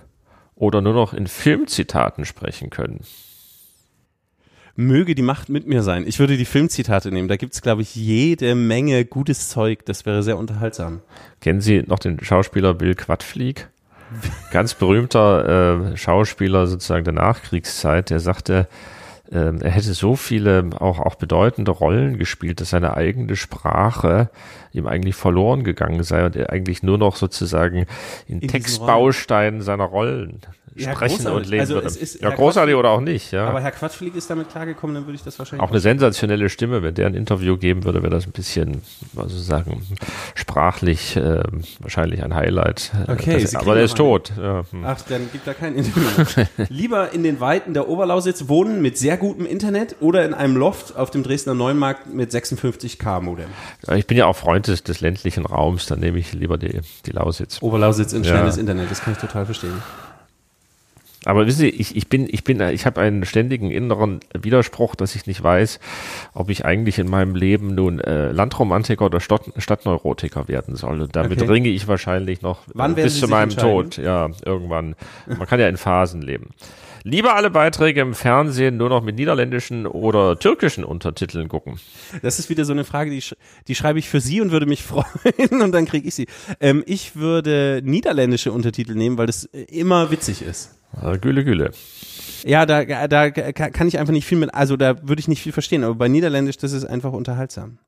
oder nur noch in Filmzitaten sprechen können? Möge die Macht mit mir sein. Ich würde die Filmzitate nehmen. Da gibt's glaube ich, jede Menge gutes Zeug. Das wäre sehr unterhaltsam. Kennen Sie noch den Schauspieler Bill Quadflieg? Ganz berühmter äh, Schauspieler sozusagen der Nachkriegszeit, der sagte, äh, er hätte so viele auch, auch bedeutende Rollen gespielt, dass seine eigene Sprache ihm eigentlich verloren gegangen sei und er eigentlich nur noch sozusagen in, in Textbausteinen seiner Rollen ja, sprechen und leben also würde. Ist, ja, großartig oder auch nicht, ja. Aber Herr Quatschflieg ist damit klargekommen, dann würde ich das wahrscheinlich. Auch eine sensationelle Stimme, wenn der ein Interview geben würde, wäre das ein bisschen, ich sagen, sprachlich äh, wahrscheinlich ein Highlight. Okay, das, aber der ist tot. Ja. Hm. Ach, dann gibt da kein Interview. *laughs* Lieber in den Weiten der Oberlausitz wohnen mit sehr gutem Internet oder in einem Loft auf dem Dresdner Neumarkt mit 56k Modem. Ich bin ja auch Freund des, des ländlichen Raums, dann nehme ich lieber die, die Lausitz. Oberlausitz in schnelles ja. Internet, das kann ich total verstehen. Aber wissen Sie, ich, ich bin, ich bin, ich habe einen ständigen inneren Widerspruch, dass ich nicht weiß, ob ich eigentlich in meinem Leben nun äh, Landromantiker oder Stadt, Stadtneurotiker werden soll. Und damit okay. ringe ich wahrscheinlich noch Wann bis zu meinem Tod. Ja, irgendwann. Man kann ja in Phasen leben. Lieber alle Beiträge im Fernsehen nur noch mit niederländischen oder türkischen Untertiteln gucken. Das ist wieder so eine Frage, die, sch die schreibe ich für Sie und würde mich *laughs* freuen und dann kriege ich sie. Ähm, ich würde niederländische Untertitel nehmen, weil das immer witzig ist. Güle, Güle. Ja, da, da kann ich einfach nicht viel mit, also da würde ich nicht viel verstehen, aber bei Niederländisch, das ist einfach unterhaltsam.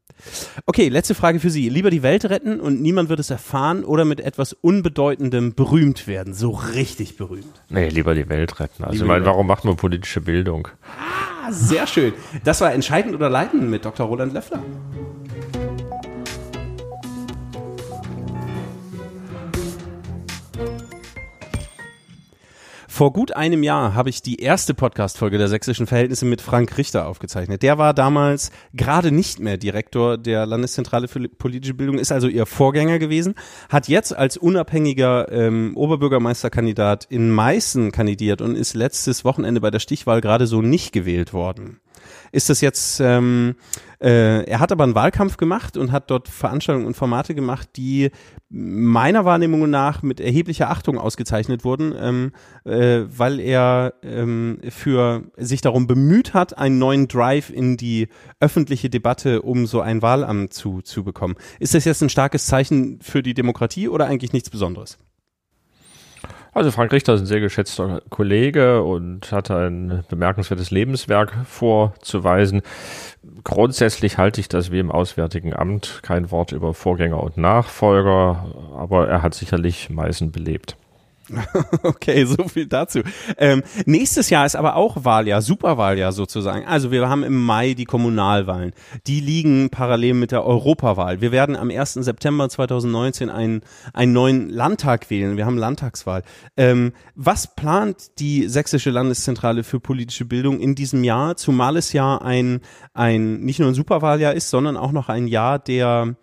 Okay, letzte Frage für Sie. Lieber die Welt retten und niemand wird es erfahren oder mit etwas Unbedeutendem berühmt werden, so richtig berühmt? Nee, lieber die Welt retten. Also, ich meine, warum macht man politische Bildung? Ah, sehr schön. Das war Entscheidend oder Leiten mit Dr. Roland Löffler. Vor gut einem Jahr habe ich die erste Podcast-Folge der sächsischen Verhältnisse mit Frank Richter aufgezeichnet. Der war damals gerade nicht mehr Direktor der Landeszentrale für politische Bildung, ist also ihr Vorgänger gewesen, hat jetzt als unabhängiger ähm, Oberbürgermeisterkandidat in Meißen kandidiert und ist letztes Wochenende bei der Stichwahl gerade so nicht gewählt worden ist das jetzt, ähm, äh, er hat aber einen Wahlkampf gemacht und hat dort Veranstaltungen und Formate gemacht, die meiner Wahrnehmung nach mit erheblicher Achtung ausgezeichnet wurden, ähm, äh, weil er ähm, für sich darum bemüht hat, einen neuen Drive in die öffentliche Debatte um so ein Wahlamt zu, zu bekommen. Ist das jetzt ein starkes Zeichen für die Demokratie oder eigentlich nichts Besonderes? Also Frank Richter ist ein sehr geschätzter Kollege und hat ein bemerkenswertes Lebenswerk vorzuweisen. Grundsätzlich halte ich das wie im Auswärtigen Amt kein Wort über Vorgänger und Nachfolger, aber er hat sicherlich Meißen belebt. *laughs* Okay, so viel dazu. Ähm, nächstes Jahr ist aber auch Wahljahr, Superwahljahr sozusagen. Also wir haben im Mai die Kommunalwahlen. Die liegen parallel mit der Europawahl. Wir werden am 1. September 2019 einen, einen neuen Landtag wählen. Wir haben Landtagswahl. Ähm, was plant die Sächsische Landeszentrale für politische Bildung in diesem Jahr, zumal es ja ein, ein nicht nur ein Superwahljahr ist, sondern auch noch ein Jahr der,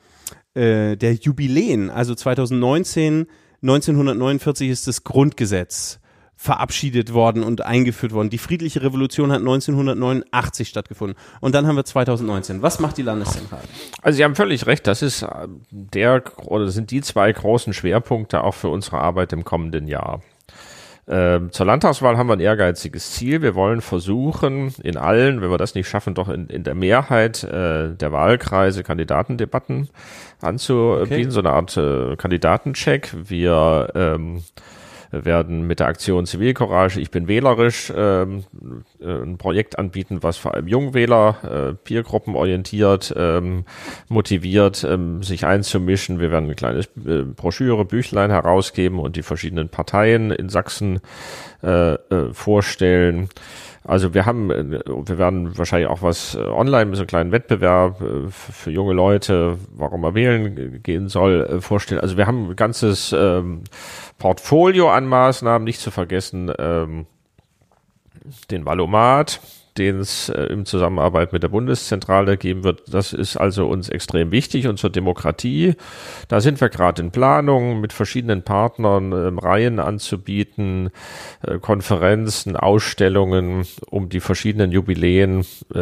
äh, der Jubiläen. Also 2019 1949 ist das Grundgesetz verabschiedet worden und eingeführt worden. Die friedliche Revolution hat 1989 stattgefunden. Und dann haben wir 2019. Was macht die Landeszentrale? Also Sie haben völlig recht. Das ist äh, der oder sind die zwei großen Schwerpunkte auch für unsere Arbeit im kommenden Jahr. Ähm, zur Landtagswahl haben wir ein ehrgeiziges Ziel. Wir wollen versuchen, in allen, wenn wir das nicht schaffen, doch in, in der Mehrheit äh, der Wahlkreise Kandidatendebatten anzubieten, okay. so eine Art äh, Kandidatencheck. Wir ähm, werden mit der Aktion Zivilcourage, ich bin wählerisch, ähm, äh, ein Projekt anbieten, was vor allem Jungwähler, äh, Peergruppen orientiert, ähm, motiviert, ähm, sich einzumischen. Wir werden eine kleine äh, Broschüre, Büchlein herausgeben und die verschiedenen Parteien in Sachsen äh, äh, vorstellen. Also wir haben, äh, wir werden wahrscheinlich auch was äh, online so einem kleinen Wettbewerb für junge Leute, warum er wählen gehen soll, vorstellen. Also wir haben ein ganzes ähm, Portfolio an Maßnahmen, nicht zu vergessen ähm, den Valomat, den es äh, in Zusammenarbeit mit der Bundeszentrale geben wird. Das ist also uns extrem wichtig und zur Demokratie. Da sind wir gerade in Planung, mit verschiedenen Partnern äh, Reihen anzubieten, äh, Konferenzen, Ausstellungen, um die verschiedenen Jubiläen äh,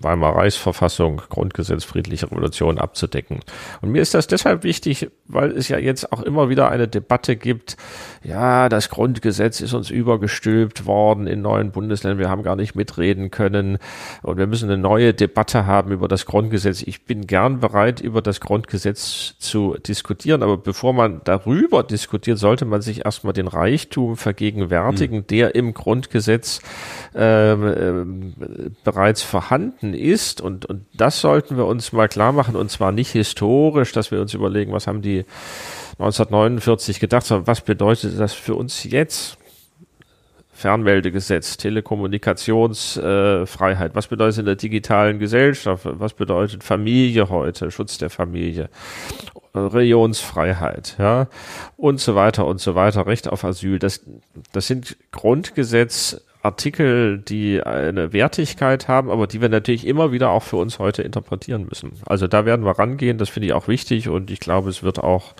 Weimarer Reichsverfassung, Grundgesetz, friedliche Revolution abzudecken. Und mir ist das deshalb wichtig, weil es ja jetzt auch immer wieder eine Debatte gibt, ja, das Grundgesetz ist uns übergestülpt worden in neuen Bundesländern, wir haben gar nicht mitreden können und wir müssen eine neue Debatte haben über das Grundgesetz. Ich bin gern bereit, über das Grundgesetz zu diskutieren, aber bevor man darüber diskutiert, sollte man sich erstmal den Reichtum vergegenwärtigen, mhm. der im Grundgesetz äh, äh, bereits vorhanden ist und, und das sollten wir uns mal klar machen und zwar nicht historisch, dass wir uns überlegen, was haben die 1949 gedacht haben, was bedeutet das für uns jetzt? Fernmeldegesetz, Telekommunikationsfreiheit, äh, was bedeutet in der digitalen Gesellschaft, was bedeutet Familie heute, Schutz der Familie, Religionsfreiheit, ja, und so weiter und so weiter, Recht auf Asyl. Das, das sind Grundgesetzartikel, die eine Wertigkeit haben, aber die wir natürlich immer wieder auch für uns heute interpretieren müssen. Also da werden wir rangehen, das finde ich auch wichtig und ich glaube, es wird auch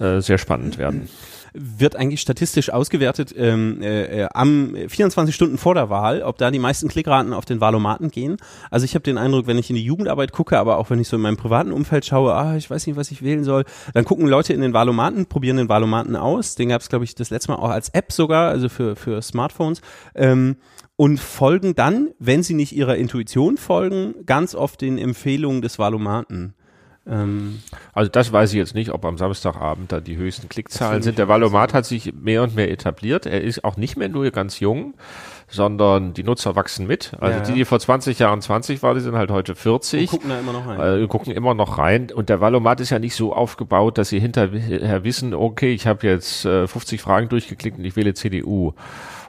äh, sehr spannend werden wird eigentlich statistisch ausgewertet ähm, äh, äh am 24 Stunden vor der Wahl, ob da die meisten Klickraten auf den Wahlomaten gehen. Also ich habe den Eindruck, wenn ich in die Jugendarbeit gucke, aber auch wenn ich so in meinem privaten Umfeld schaue, ah, ich weiß nicht, was ich wählen soll, dann gucken Leute in den Wahlomaten, probieren den Wahlomaten aus. Den gab es, glaube ich, das letzte Mal auch als App sogar, also für, für Smartphones. Ähm, und folgen dann, wenn sie nicht ihrer Intuition folgen, ganz oft den Empfehlungen des Wahlomaten. Ähm, also das weiß ich jetzt nicht, ob am Samstagabend da die höchsten Klickzahlen sind. Der Valomat hat sich mehr und mehr etabliert. Er ist auch nicht mehr nur ganz jung, sondern die Nutzer wachsen mit. Also ja, die, die vor 20 Jahren 20 waren, die sind halt heute 40. Und gucken da immer noch rein. Äh, gucken immer noch rein. Und der Valomat ist ja nicht so aufgebaut, dass sie hinterher wissen, okay, ich habe jetzt äh, 50 Fragen durchgeklickt und ich wähle CDU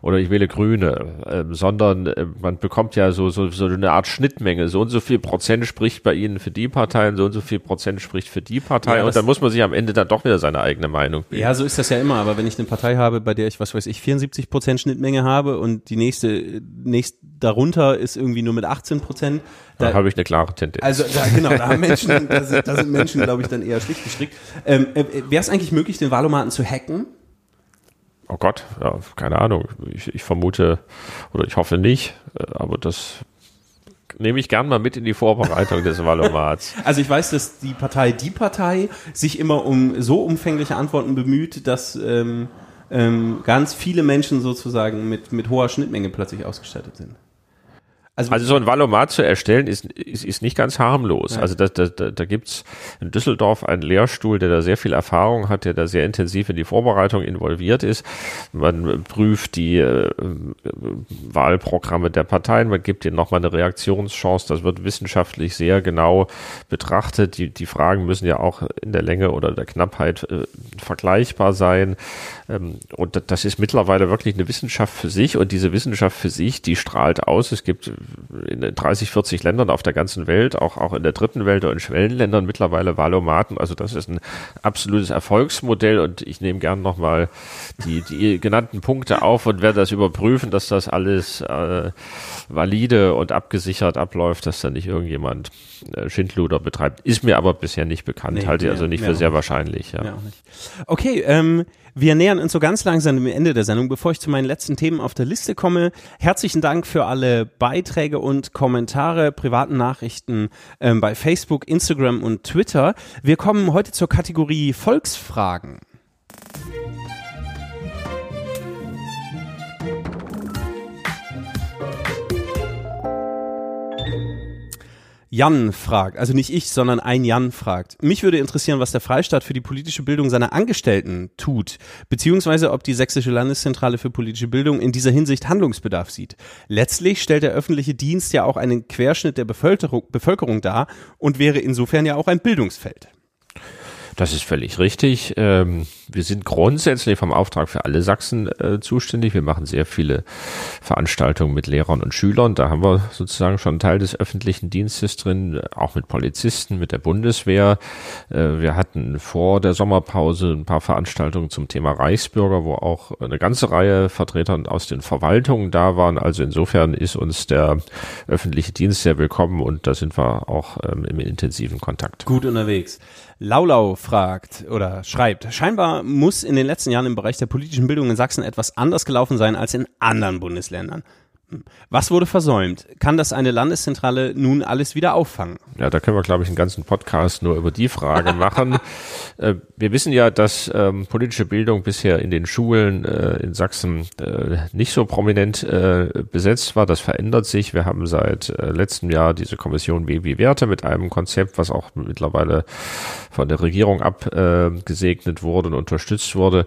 oder ich wähle Grüne, ähm, sondern äh, man bekommt ja so, so, so eine Art Schnittmenge. So und so viel Prozent spricht bei Ihnen für die Partei und so und so viel Prozent spricht für die Partei. Ja, und dann muss man sich am Ende dann doch wieder seine eigene Meinung bilden. Ja, so ist das ja immer. Aber wenn ich eine Partei habe, bei der ich, was weiß ich, 74 Prozent Schnittmenge habe und die nächste, nächst darunter ist irgendwie nur mit 18 Prozent, da, da habe ich eine klare Tendenz. Also da, genau, da haben Menschen, da sind, da sind Menschen, glaube ich, dann eher schlicht gestrickt. Ähm, äh, Wäre es eigentlich möglich, den Wahlomaten zu hacken? Oh Gott, ja, keine Ahnung. Ich, ich vermute oder ich hoffe nicht, äh, aber das nehme ich gern mal mit in die Vorbereitung des *laughs* Valomats. Also ich weiß, dass die Partei Die Partei sich immer um so umfängliche Antworten bemüht, dass ähm, ähm, ganz viele Menschen sozusagen mit, mit hoher Schnittmenge plötzlich ausgestattet sind. Also, also, so ein Valomat zu erstellen ist, ist, ist nicht ganz harmlos. Nein. Also da, da, da, gibt's in Düsseldorf einen Lehrstuhl, der da sehr viel Erfahrung hat, der da sehr intensiv in die Vorbereitung involviert ist. Man prüft die äh, Wahlprogramme der Parteien, man gibt ihnen nochmal eine Reaktionschance. Das wird wissenschaftlich sehr genau betrachtet. Die, die Fragen müssen ja auch in der Länge oder der Knappheit äh, vergleichbar sein. Ähm, und das ist mittlerweile wirklich eine Wissenschaft für sich. Und diese Wissenschaft für sich, die strahlt aus. Es gibt in 30, 40 Ländern auf der ganzen Welt, auch, auch in der dritten Welt und in Schwellenländern mittlerweile Valomaten. Also das ist ein absolutes Erfolgsmodell und ich nehme gern nochmal die, die genannten Punkte auf und werde das überprüfen, dass das alles äh, valide und abgesichert abläuft, dass da nicht irgendjemand äh, Schindluder betreibt. Ist mir aber bisher nicht bekannt, nee, halte ich also nicht für sehr wahrscheinlich. Ja. Okay, ähm, wir nähern uns so ganz langsam dem Ende der Sendung. Bevor ich zu meinen letzten Themen auf der Liste komme, herzlichen Dank für alle Beiträge und Kommentare, privaten Nachrichten ähm, bei Facebook, Instagram und Twitter. Wir kommen heute zur Kategorie Volksfragen. Jan fragt, also nicht ich, sondern ein Jan fragt. Mich würde interessieren, was der Freistaat für die politische Bildung seiner Angestellten tut, beziehungsweise ob die Sächsische Landeszentrale für politische Bildung in dieser Hinsicht Handlungsbedarf sieht. Letztlich stellt der öffentliche Dienst ja auch einen Querschnitt der Bevölkerung, Bevölkerung dar und wäre insofern ja auch ein Bildungsfeld. Das ist völlig richtig. Ähm, wir sind grundsätzlich vom Auftrag für alle Sachsen äh, zuständig. Wir machen sehr viele Veranstaltungen mit Lehrern und Schülern. Da haben wir sozusagen schon einen Teil des öffentlichen Dienstes drin, auch mit Polizisten, mit der Bundeswehr. Äh, wir hatten vor der Sommerpause ein paar Veranstaltungen zum Thema Reichsbürger, wo auch eine ganze Reihe Vertreter aus den Verwaltungen da waren. Also insofern ist uns der öffentliche Dienst sehr willkommen und da sind wir auch ähm, im intensiven Kontakt. Gut unterwegs. Laulau fragt oder schreibt, scheinbar muss in den letzten Jahren im Bereich der politischen Bildung in Sachsen etwas anders gelaufen sein als in anderen Bundesländern. Was wurde versäumt? Kann das eine Landeszentrale nun alles wieder auffangen? Ja, da können wir, glaube ich, einen ganzen Podcast nur über die Frage *laughs* machen. äh, wir wissen ja, dass ähm, politische Bildung bisher in den Schulen äh, in Sachsen äh, nicht so prominent äh, besetzt war. Das verändert sich. Wir haben seit äh, letztem Jahr diese Kommission WW Werte mit einem Konzept, was auch mittlerweile von der Regierung abgesegnet wurde und unterstützt wurde.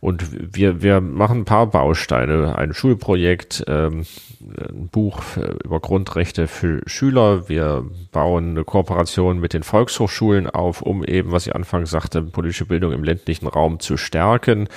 Und wir, wir machen ein paar Bausteine. Ein Schulprojekt, ähm, ein Buch über Grundrechte für Schüler. Wir bauen eine Kooperation mit den Volkshochschulen auf, um eben, was ich anfangs sagte, politische Bildung im ländlichen Raum zu stärken.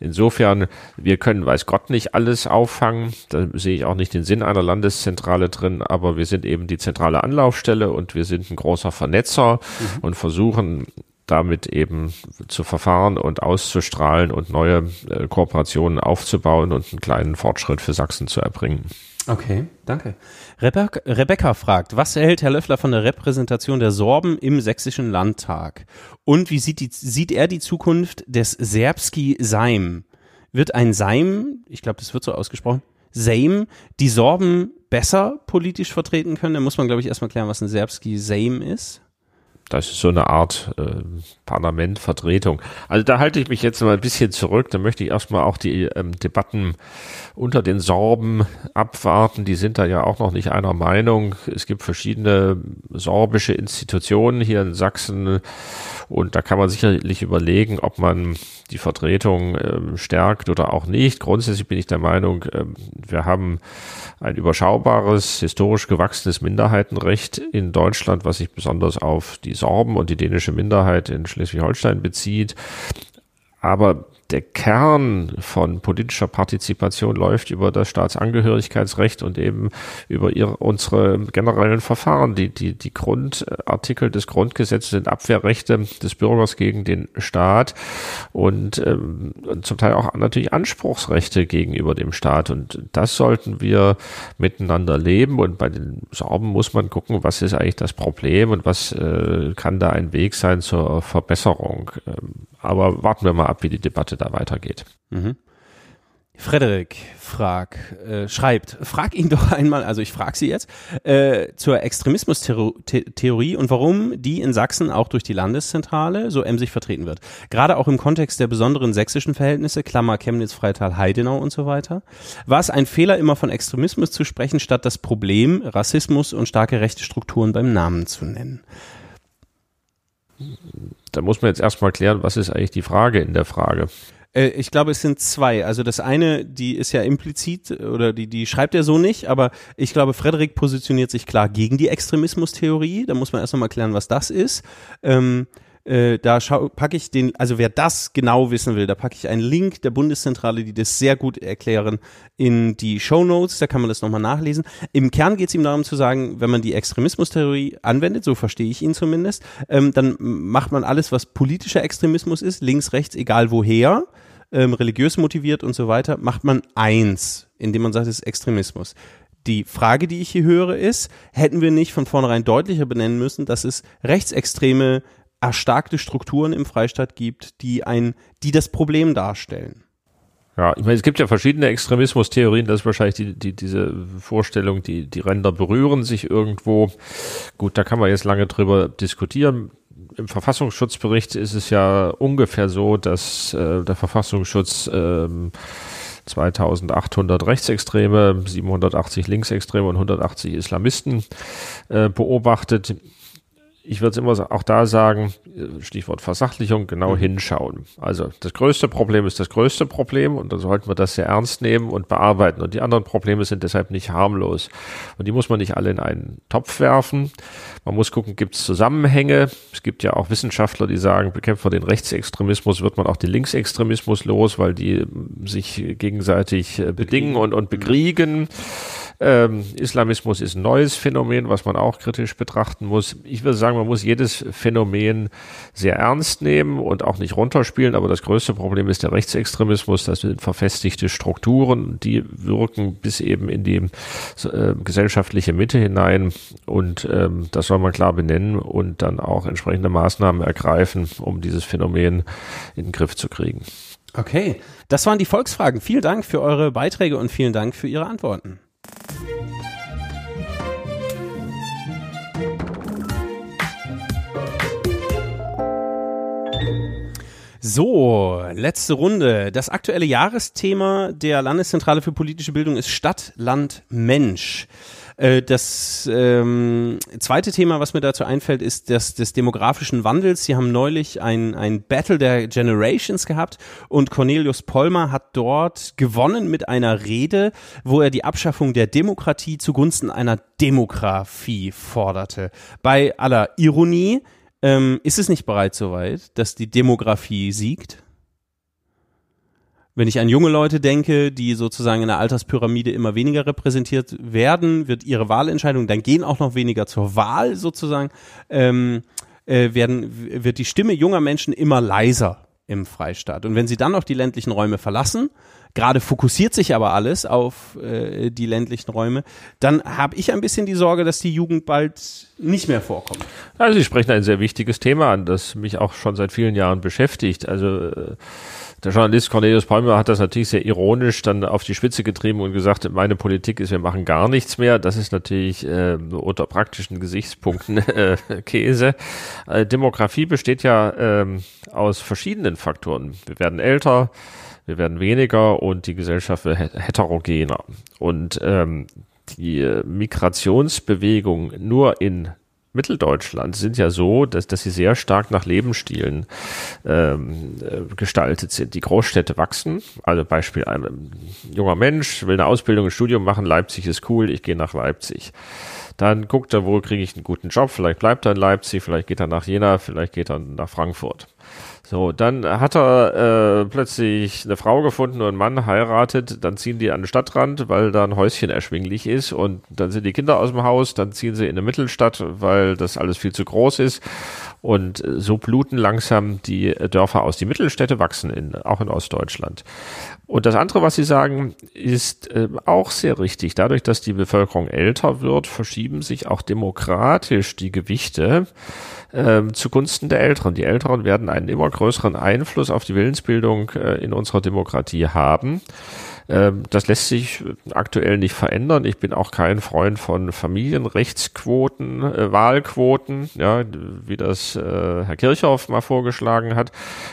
Insofern, wir können, weiß Gott, nicht alles auffangen. Da sehe ich auch nicht den Sinn einer Landeszentrale drin, aber wir sind eben die zentrale Anlaufstelle und wir sind ein großer Vernetzer mhm. und versuchen damit eben zu verfahren und auszustrahlen und neue äh, Kooperationen aufzubauen und einen kleinen Fortschritt für Sachsen zu erbringen. Okay, danke. Rebecca, Rebecca fragt, was erhält Herr Löffler von der Repräsentation der Sorben im sächsischen Landtag? Und wie sieht, die, sieht er die Zukunft des Serbski-Seim? Wird ein Seim, ich glaube, das wird so ausgesprochen, Seim, die Sorben besser politisch vertreten können? Da muss man, glaube ich, erstmal klären, was ein Serbski-Seim ist das ist so eine Art äh, Parlamentvertretung. Also da halte ich mich jetzt mal ein bisschen zurück. Da möchte ich erstmal auch die ähm, Debatten unter den Sorben abwarten. Die sind da ja auch noch nicht einer Meinung. Es gibt verschiedene sorbische Institutionen hier in Sachsen und da kann man sicherlich überlegen, ob man die Vertretung ähm, stärkt oder auch nicht. Grundsätzlich bin ich der Meinung, ähm, wir haben ein überschaubares, historisch gewachsenes Minderheitenrecht in Deutschland, was sich besonders auf die Sorben und die dänische Minderheit in Schleswig-Holstein bezieht. Aber der Kern von politischer Partizipation läuft über das Staatsangehörigkeitsrecht und eben über ihre, unsere generellen Verfahren. Die, die, die Grundartikel des Grundgesetzes sind Abwehrrechte des Bürgers gegen den Staat und ähm, zum Teil auch natürlich Anspruchsrechte gegenüber dem Staat. Und das sollten wir miteinander leben. Und bei den Sorben muss man gucken, was ist eigentlich das Problem und was äh, kann da ein Weg sein zur Verbesserung. Ähm, aber warten wir mal ab, wie die Debatte da weitergeht. Mhm. Frederik frag, äh, schreibt, frag ihn *laughs* doch einmal, also ich frage sie jetzt, äh, zur Extremismus-Theorie und warum die in Sachsen auch durch die Landeszentrale so emsig vertreten wird. Gerade auch im Kontext der besonderen sächsischen Verhältnisse, Klammer Chemnitz, Freital, Heidenau und so weiter. War es ein Fehler, immer von Extremismus zu sprechen, statt das Problem, Rassismus und starke rechte Strukturen beim Namen zu nennen? Da muss man jetzt erstmal klären, was ist eigentlich die Frage in der Frage? Äh, ich glaube, es sind zwei. Also das eine, die ist ja implizit oder die, die schreibt er so nicht, aber ich glaube, Frederik positioniert sich klar gegen die Extremismustheorie. Da muss man erst nochmal klären, was das ist. Ähm, äh, da packe ich den, also wer das genau wissen will, da packe ich einen Link der Bundeszentrale, die das sehr gut erklären, in die Show Notes. Da kann man das nochmal nachlesen. Im Kern geht es ihm darum zu sagen, wenn man die Extremismustheorie anwendet, so verstehe ich ihn zumindest, ähm, dann macht man alles, was politischer Extremismus ist, links, rechts, egal woher, ähm, religiös motiviert und so weiter, macht man eins, indem man sagt, es ist Extremismus. Die Frage, die ich hier höre, ist, hätten wir nicht von vornherein deutlicher benennen müssen, dass es rechtsextreme erstarkte Strukturen im Freistaat gibt, die ein, die das Problem darstellen. Ja, ich meine, es gibt ja verschiedene Extremismustheorien, das ist wahrscheinlich die, die, diese Vorstellung, die, die Ränder berühren sich irgendwo. Gut, da kann man jetzt lange drüber diskutieren. Im Verfassungsschutzbericht ist es ja ungefähr so, dass äh, der Verfassungsschutz ähm, 2800 Rechtsextreme, 780 Linksextreme und 180 Islamisten äh, beobachtet ich würde immer auch da sagen, Stichwort Versachlichung, genau mhm. hinschauen. Also das größte Problem ist das größte Problem und dann sollten wir das sehr ernst nehmen und bearbeiten. Und die anderen Probleme sind deshalb nicht harmlos. Und die muss man nicht alle in einen Topf werfen. Man muss gucken, gibt es Zusammenhänge. Es gibt ja auch Wissenschaftler, die sagen, bekämpft man den Rechtsextremismus, wird man auch den Linksextremismus los, weil die sich gegenseitig äh, bedingen und, und bekriegen. Ähm, Islamismus ist ein neues Phänomen, was man auch kritisch betrachten muss. Ich würde sagen, man muss jedes Phänomen sehr ernst nehmen und auch nicht runterspielen, aber das größte Problem ist der Rechtsextremismus. Das sind verfestigte Strukturen, die wirken bis eben in die äh, gesellschaftliche Mitte hinein und ähm, das soll man klar benennen und dann auch entsprechende Maßnahmen ergreifen, um dieses Phänomen in den Griff zu kriegen. Okay, das waren die Volksfragen. Vielen Dank für eure Beiträge und vielen Dank für Ihre Antworten. So, letzte Runde. Das aktuelle Jahresthema der Landeszentrale für politische Bildung ist Stadt, Land, Mensch. Äh, das ähm, zweite Thema, was mir dazu einfällt, ist das des demografischen Wandels. Sie haben neulich ein, ein Battle der Generations gehabt und Cornelius Pollmer hat dort gewonnen mit einer Rede, wo er die Abschaffung der Demokratie zugunsten einer Demografie forderte. Bei aller Ironie ähm, ist es nicht bereits soweit, dass die Demografie siegt? Wenn ich an junge Leute denke, die sozusagen in der Alterspyramide immer weniger repräsentiert werden, wird ihre Wahlentscheidung, dann gehen auch noch weniger zur Wahl sozusagen, ähm, äh, werden, wird die Stimme junger Menschen immer leiser im Freistaat. Und wenn sie dann auch die ländlichen Räume verlassen, gerade fokussiert sich aber alles auf äh, die ländlichen Räume, dann habe ich ein bisschen die Sorge, dass die Jugend bald nicht mehr vorkommt. Also Sie sprechen ein sehr wichtiges Thema an, das mich auch schon seit vielen Jahren beschäftigt. Also äh der Journalist Cornelius Palmer hat das natürlich sehr ironisch dann auf die Spitze getrieben und gesagt, meine Politik ist, wir machen gar nichts mehr. Das ist natürlich äh, unter praktischen Gesichtspunkten *laughs* äh, Käse. Äh, Demografie besteht ja äh, aus verschiedenen Faktoren. Wir werden älter, wir werden weniger und die Gesellschaft wird heterogener. Und ähm, die Migrationsbewegung nur in Mitteldeutschland sind ja so, dass, dass sie sehr stark nach Lebensstilen ähm, äh, gestaltet sind. Die Großstädte wachsen. Also Beispiel, ein junger Mensch will eine Ausbildung, ein Studium machen, Leipzig ist cool, ich gehe nach Leipzig. Dann guckt er, wo kriege ich einen guten Job, vielleicht bleibt er in Leipzig, vielleicht geht er nach Jena, vielleicht geht er nach Frankfurt. So, dann hat er äh, plötzlich eine Frau gefunden und einen Mann heiratet, dann ziehen die an den Stadtrand, weil da ein Häuschen erschwinglich ist. Und dann sind die Kinder aus dem Haus, dann ziehen sie in eine Mittelstadt, weil das alles viel zu groß ist und so bluten langsam die Dörfer aus. Die Mittelstädte wachsen in, auch in Ostdeutschland. Und das andere, was Sie sagen, ist äh, auch sehr richtig. Dadurch, dass die Bevölkerung älter wird, verschieben sich auch demokratisch die Gewichte äh, zugunsten der Älteren. Die Älteren werden einen immer größeren Einfluss auf die Willensbildung äh, in unserer Demokratie haben. Ähm, das lässt sich aktuell nicht verändern. Ich bin auch kein Freund von Familienrechtsquoten, äh, Wahlquoten, ja, wie das äh, Herr Kirchhoff mal vorgeschlagen hat.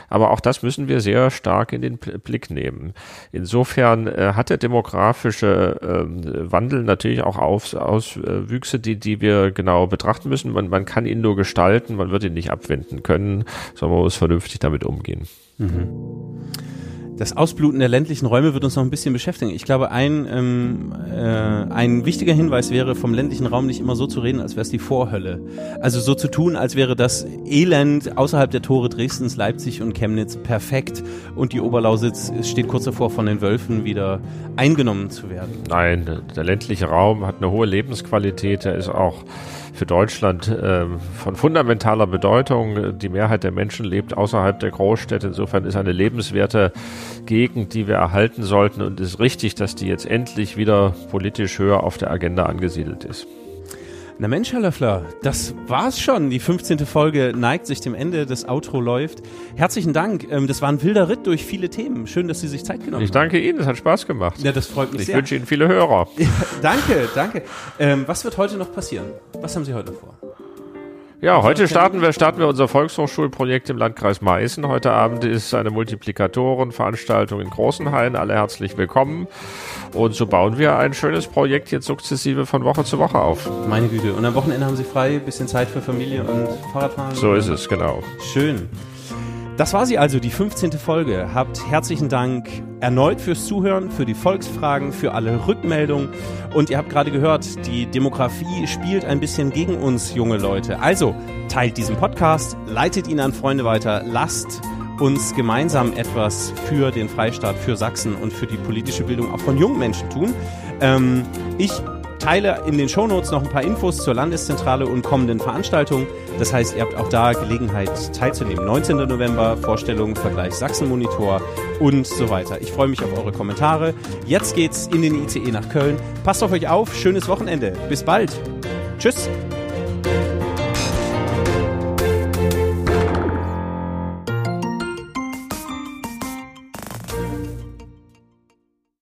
Aber auch das müssen wir sehr stark in den Blick nehmen. Insofern äh, hat der demografische äh, Wandel natürlich auch Aus, Auswüchse, die, die wir genau betrachten müssen. Man, man kann ihn nur gestalten, man wird ihn nicht abwenden können, sondern man muss vernünftig damit umgehen. Mhm das Ausbluten der ländlichen Räume wird uns noch ein bisschen beschäftigen. Ich glaube, ein, ähm, äh, ein wichtiger Hinweis wäre, vom ländlichen Raum nicht immer so zu reden, als wäre es die Vorhölle. Also so zu tun, als wäre das Elend außerhalb der Tore Dresdens, Leipzig und Chemnitz perfekt und die Oberlausitz steht kurz davor, von den Wölfen wieder eingenommen zu werden. Nein, der ländliche Raum hat eine hohe Lebensqualität, er ist auch für Deutschland äh, von fundamentaler Bedeutung. Die Mehrheit der Menschen lebt außerhalb der Großstädte. Insofern ist eine lebenswerte Gegend, die wir erhalten sollten. Und es ist richtig, dass die jetzt endlich wieder politisch höher auf der Agenda angesiedelt ist. Na Mensch, Herr Löffler, das war's schon. Die 15. Folge neigt sich dem Ende, das Outro läuft. Herzlichen Dank. Ähm, das war ein wilder Ritt durch viele Themen. Schön, dass Sie sich Zeit genommen haben. Ich danke Ihnen, es hat Spaß gemacht. Ja, das freut mich ich sehr. Ich wünsche Ihnen viele Hörer. *laughs* Danke, danke. Ähm, was wird heute noch passieren? Was haben Sie heute vor? Ja, heute starten wir, starten wir unser Volkshochschulprojekt im Landkreis Meißen. Heute Abend ist eine Multiplikatorenveranstaltung in Großenhain. Alle herzlich willkommen. Und so bauen wir ein schönes Projekt jetzt sukzessive von Woche zu Woche auf. Meine Güte. Und am Wochenende haben Sie frei, bisschen Zeit für Familie und Fahrradfahren? So ist es, genau. Schön. Das war sie also, die 15. Folge. Habt herzlichen Dank erneut fürs Zuhören, für die Volksfragen, für alle Rückmeldungen. Und ihr habt gerade gehört, die Demografie spielt ein bisschen gegen uns, junge Leute. Also teilt diesen Podcast, leitet ihn an Freunde weiter, lasst uns gemeinsam etwas für den Freistaat, für Sachsen und für die politische Bildung auch von jungen Menschen tun. Ähm, ich teile in den Shownotes noch ein paar Infos zur Landeszentrale und kommenden Veranstaltungen. Das heißt, ihr habt auch da Gelegenheit teilzunehmen. 19. November, Vorstellung, Vergleich Sachsen-Monitor und so weiter. Ich freue mich auf eure Kommentare. Jetzt geht's in den ICE nach Köln. Passt auf euch auf, schönes Wochenende. Bis bald. Tschüss.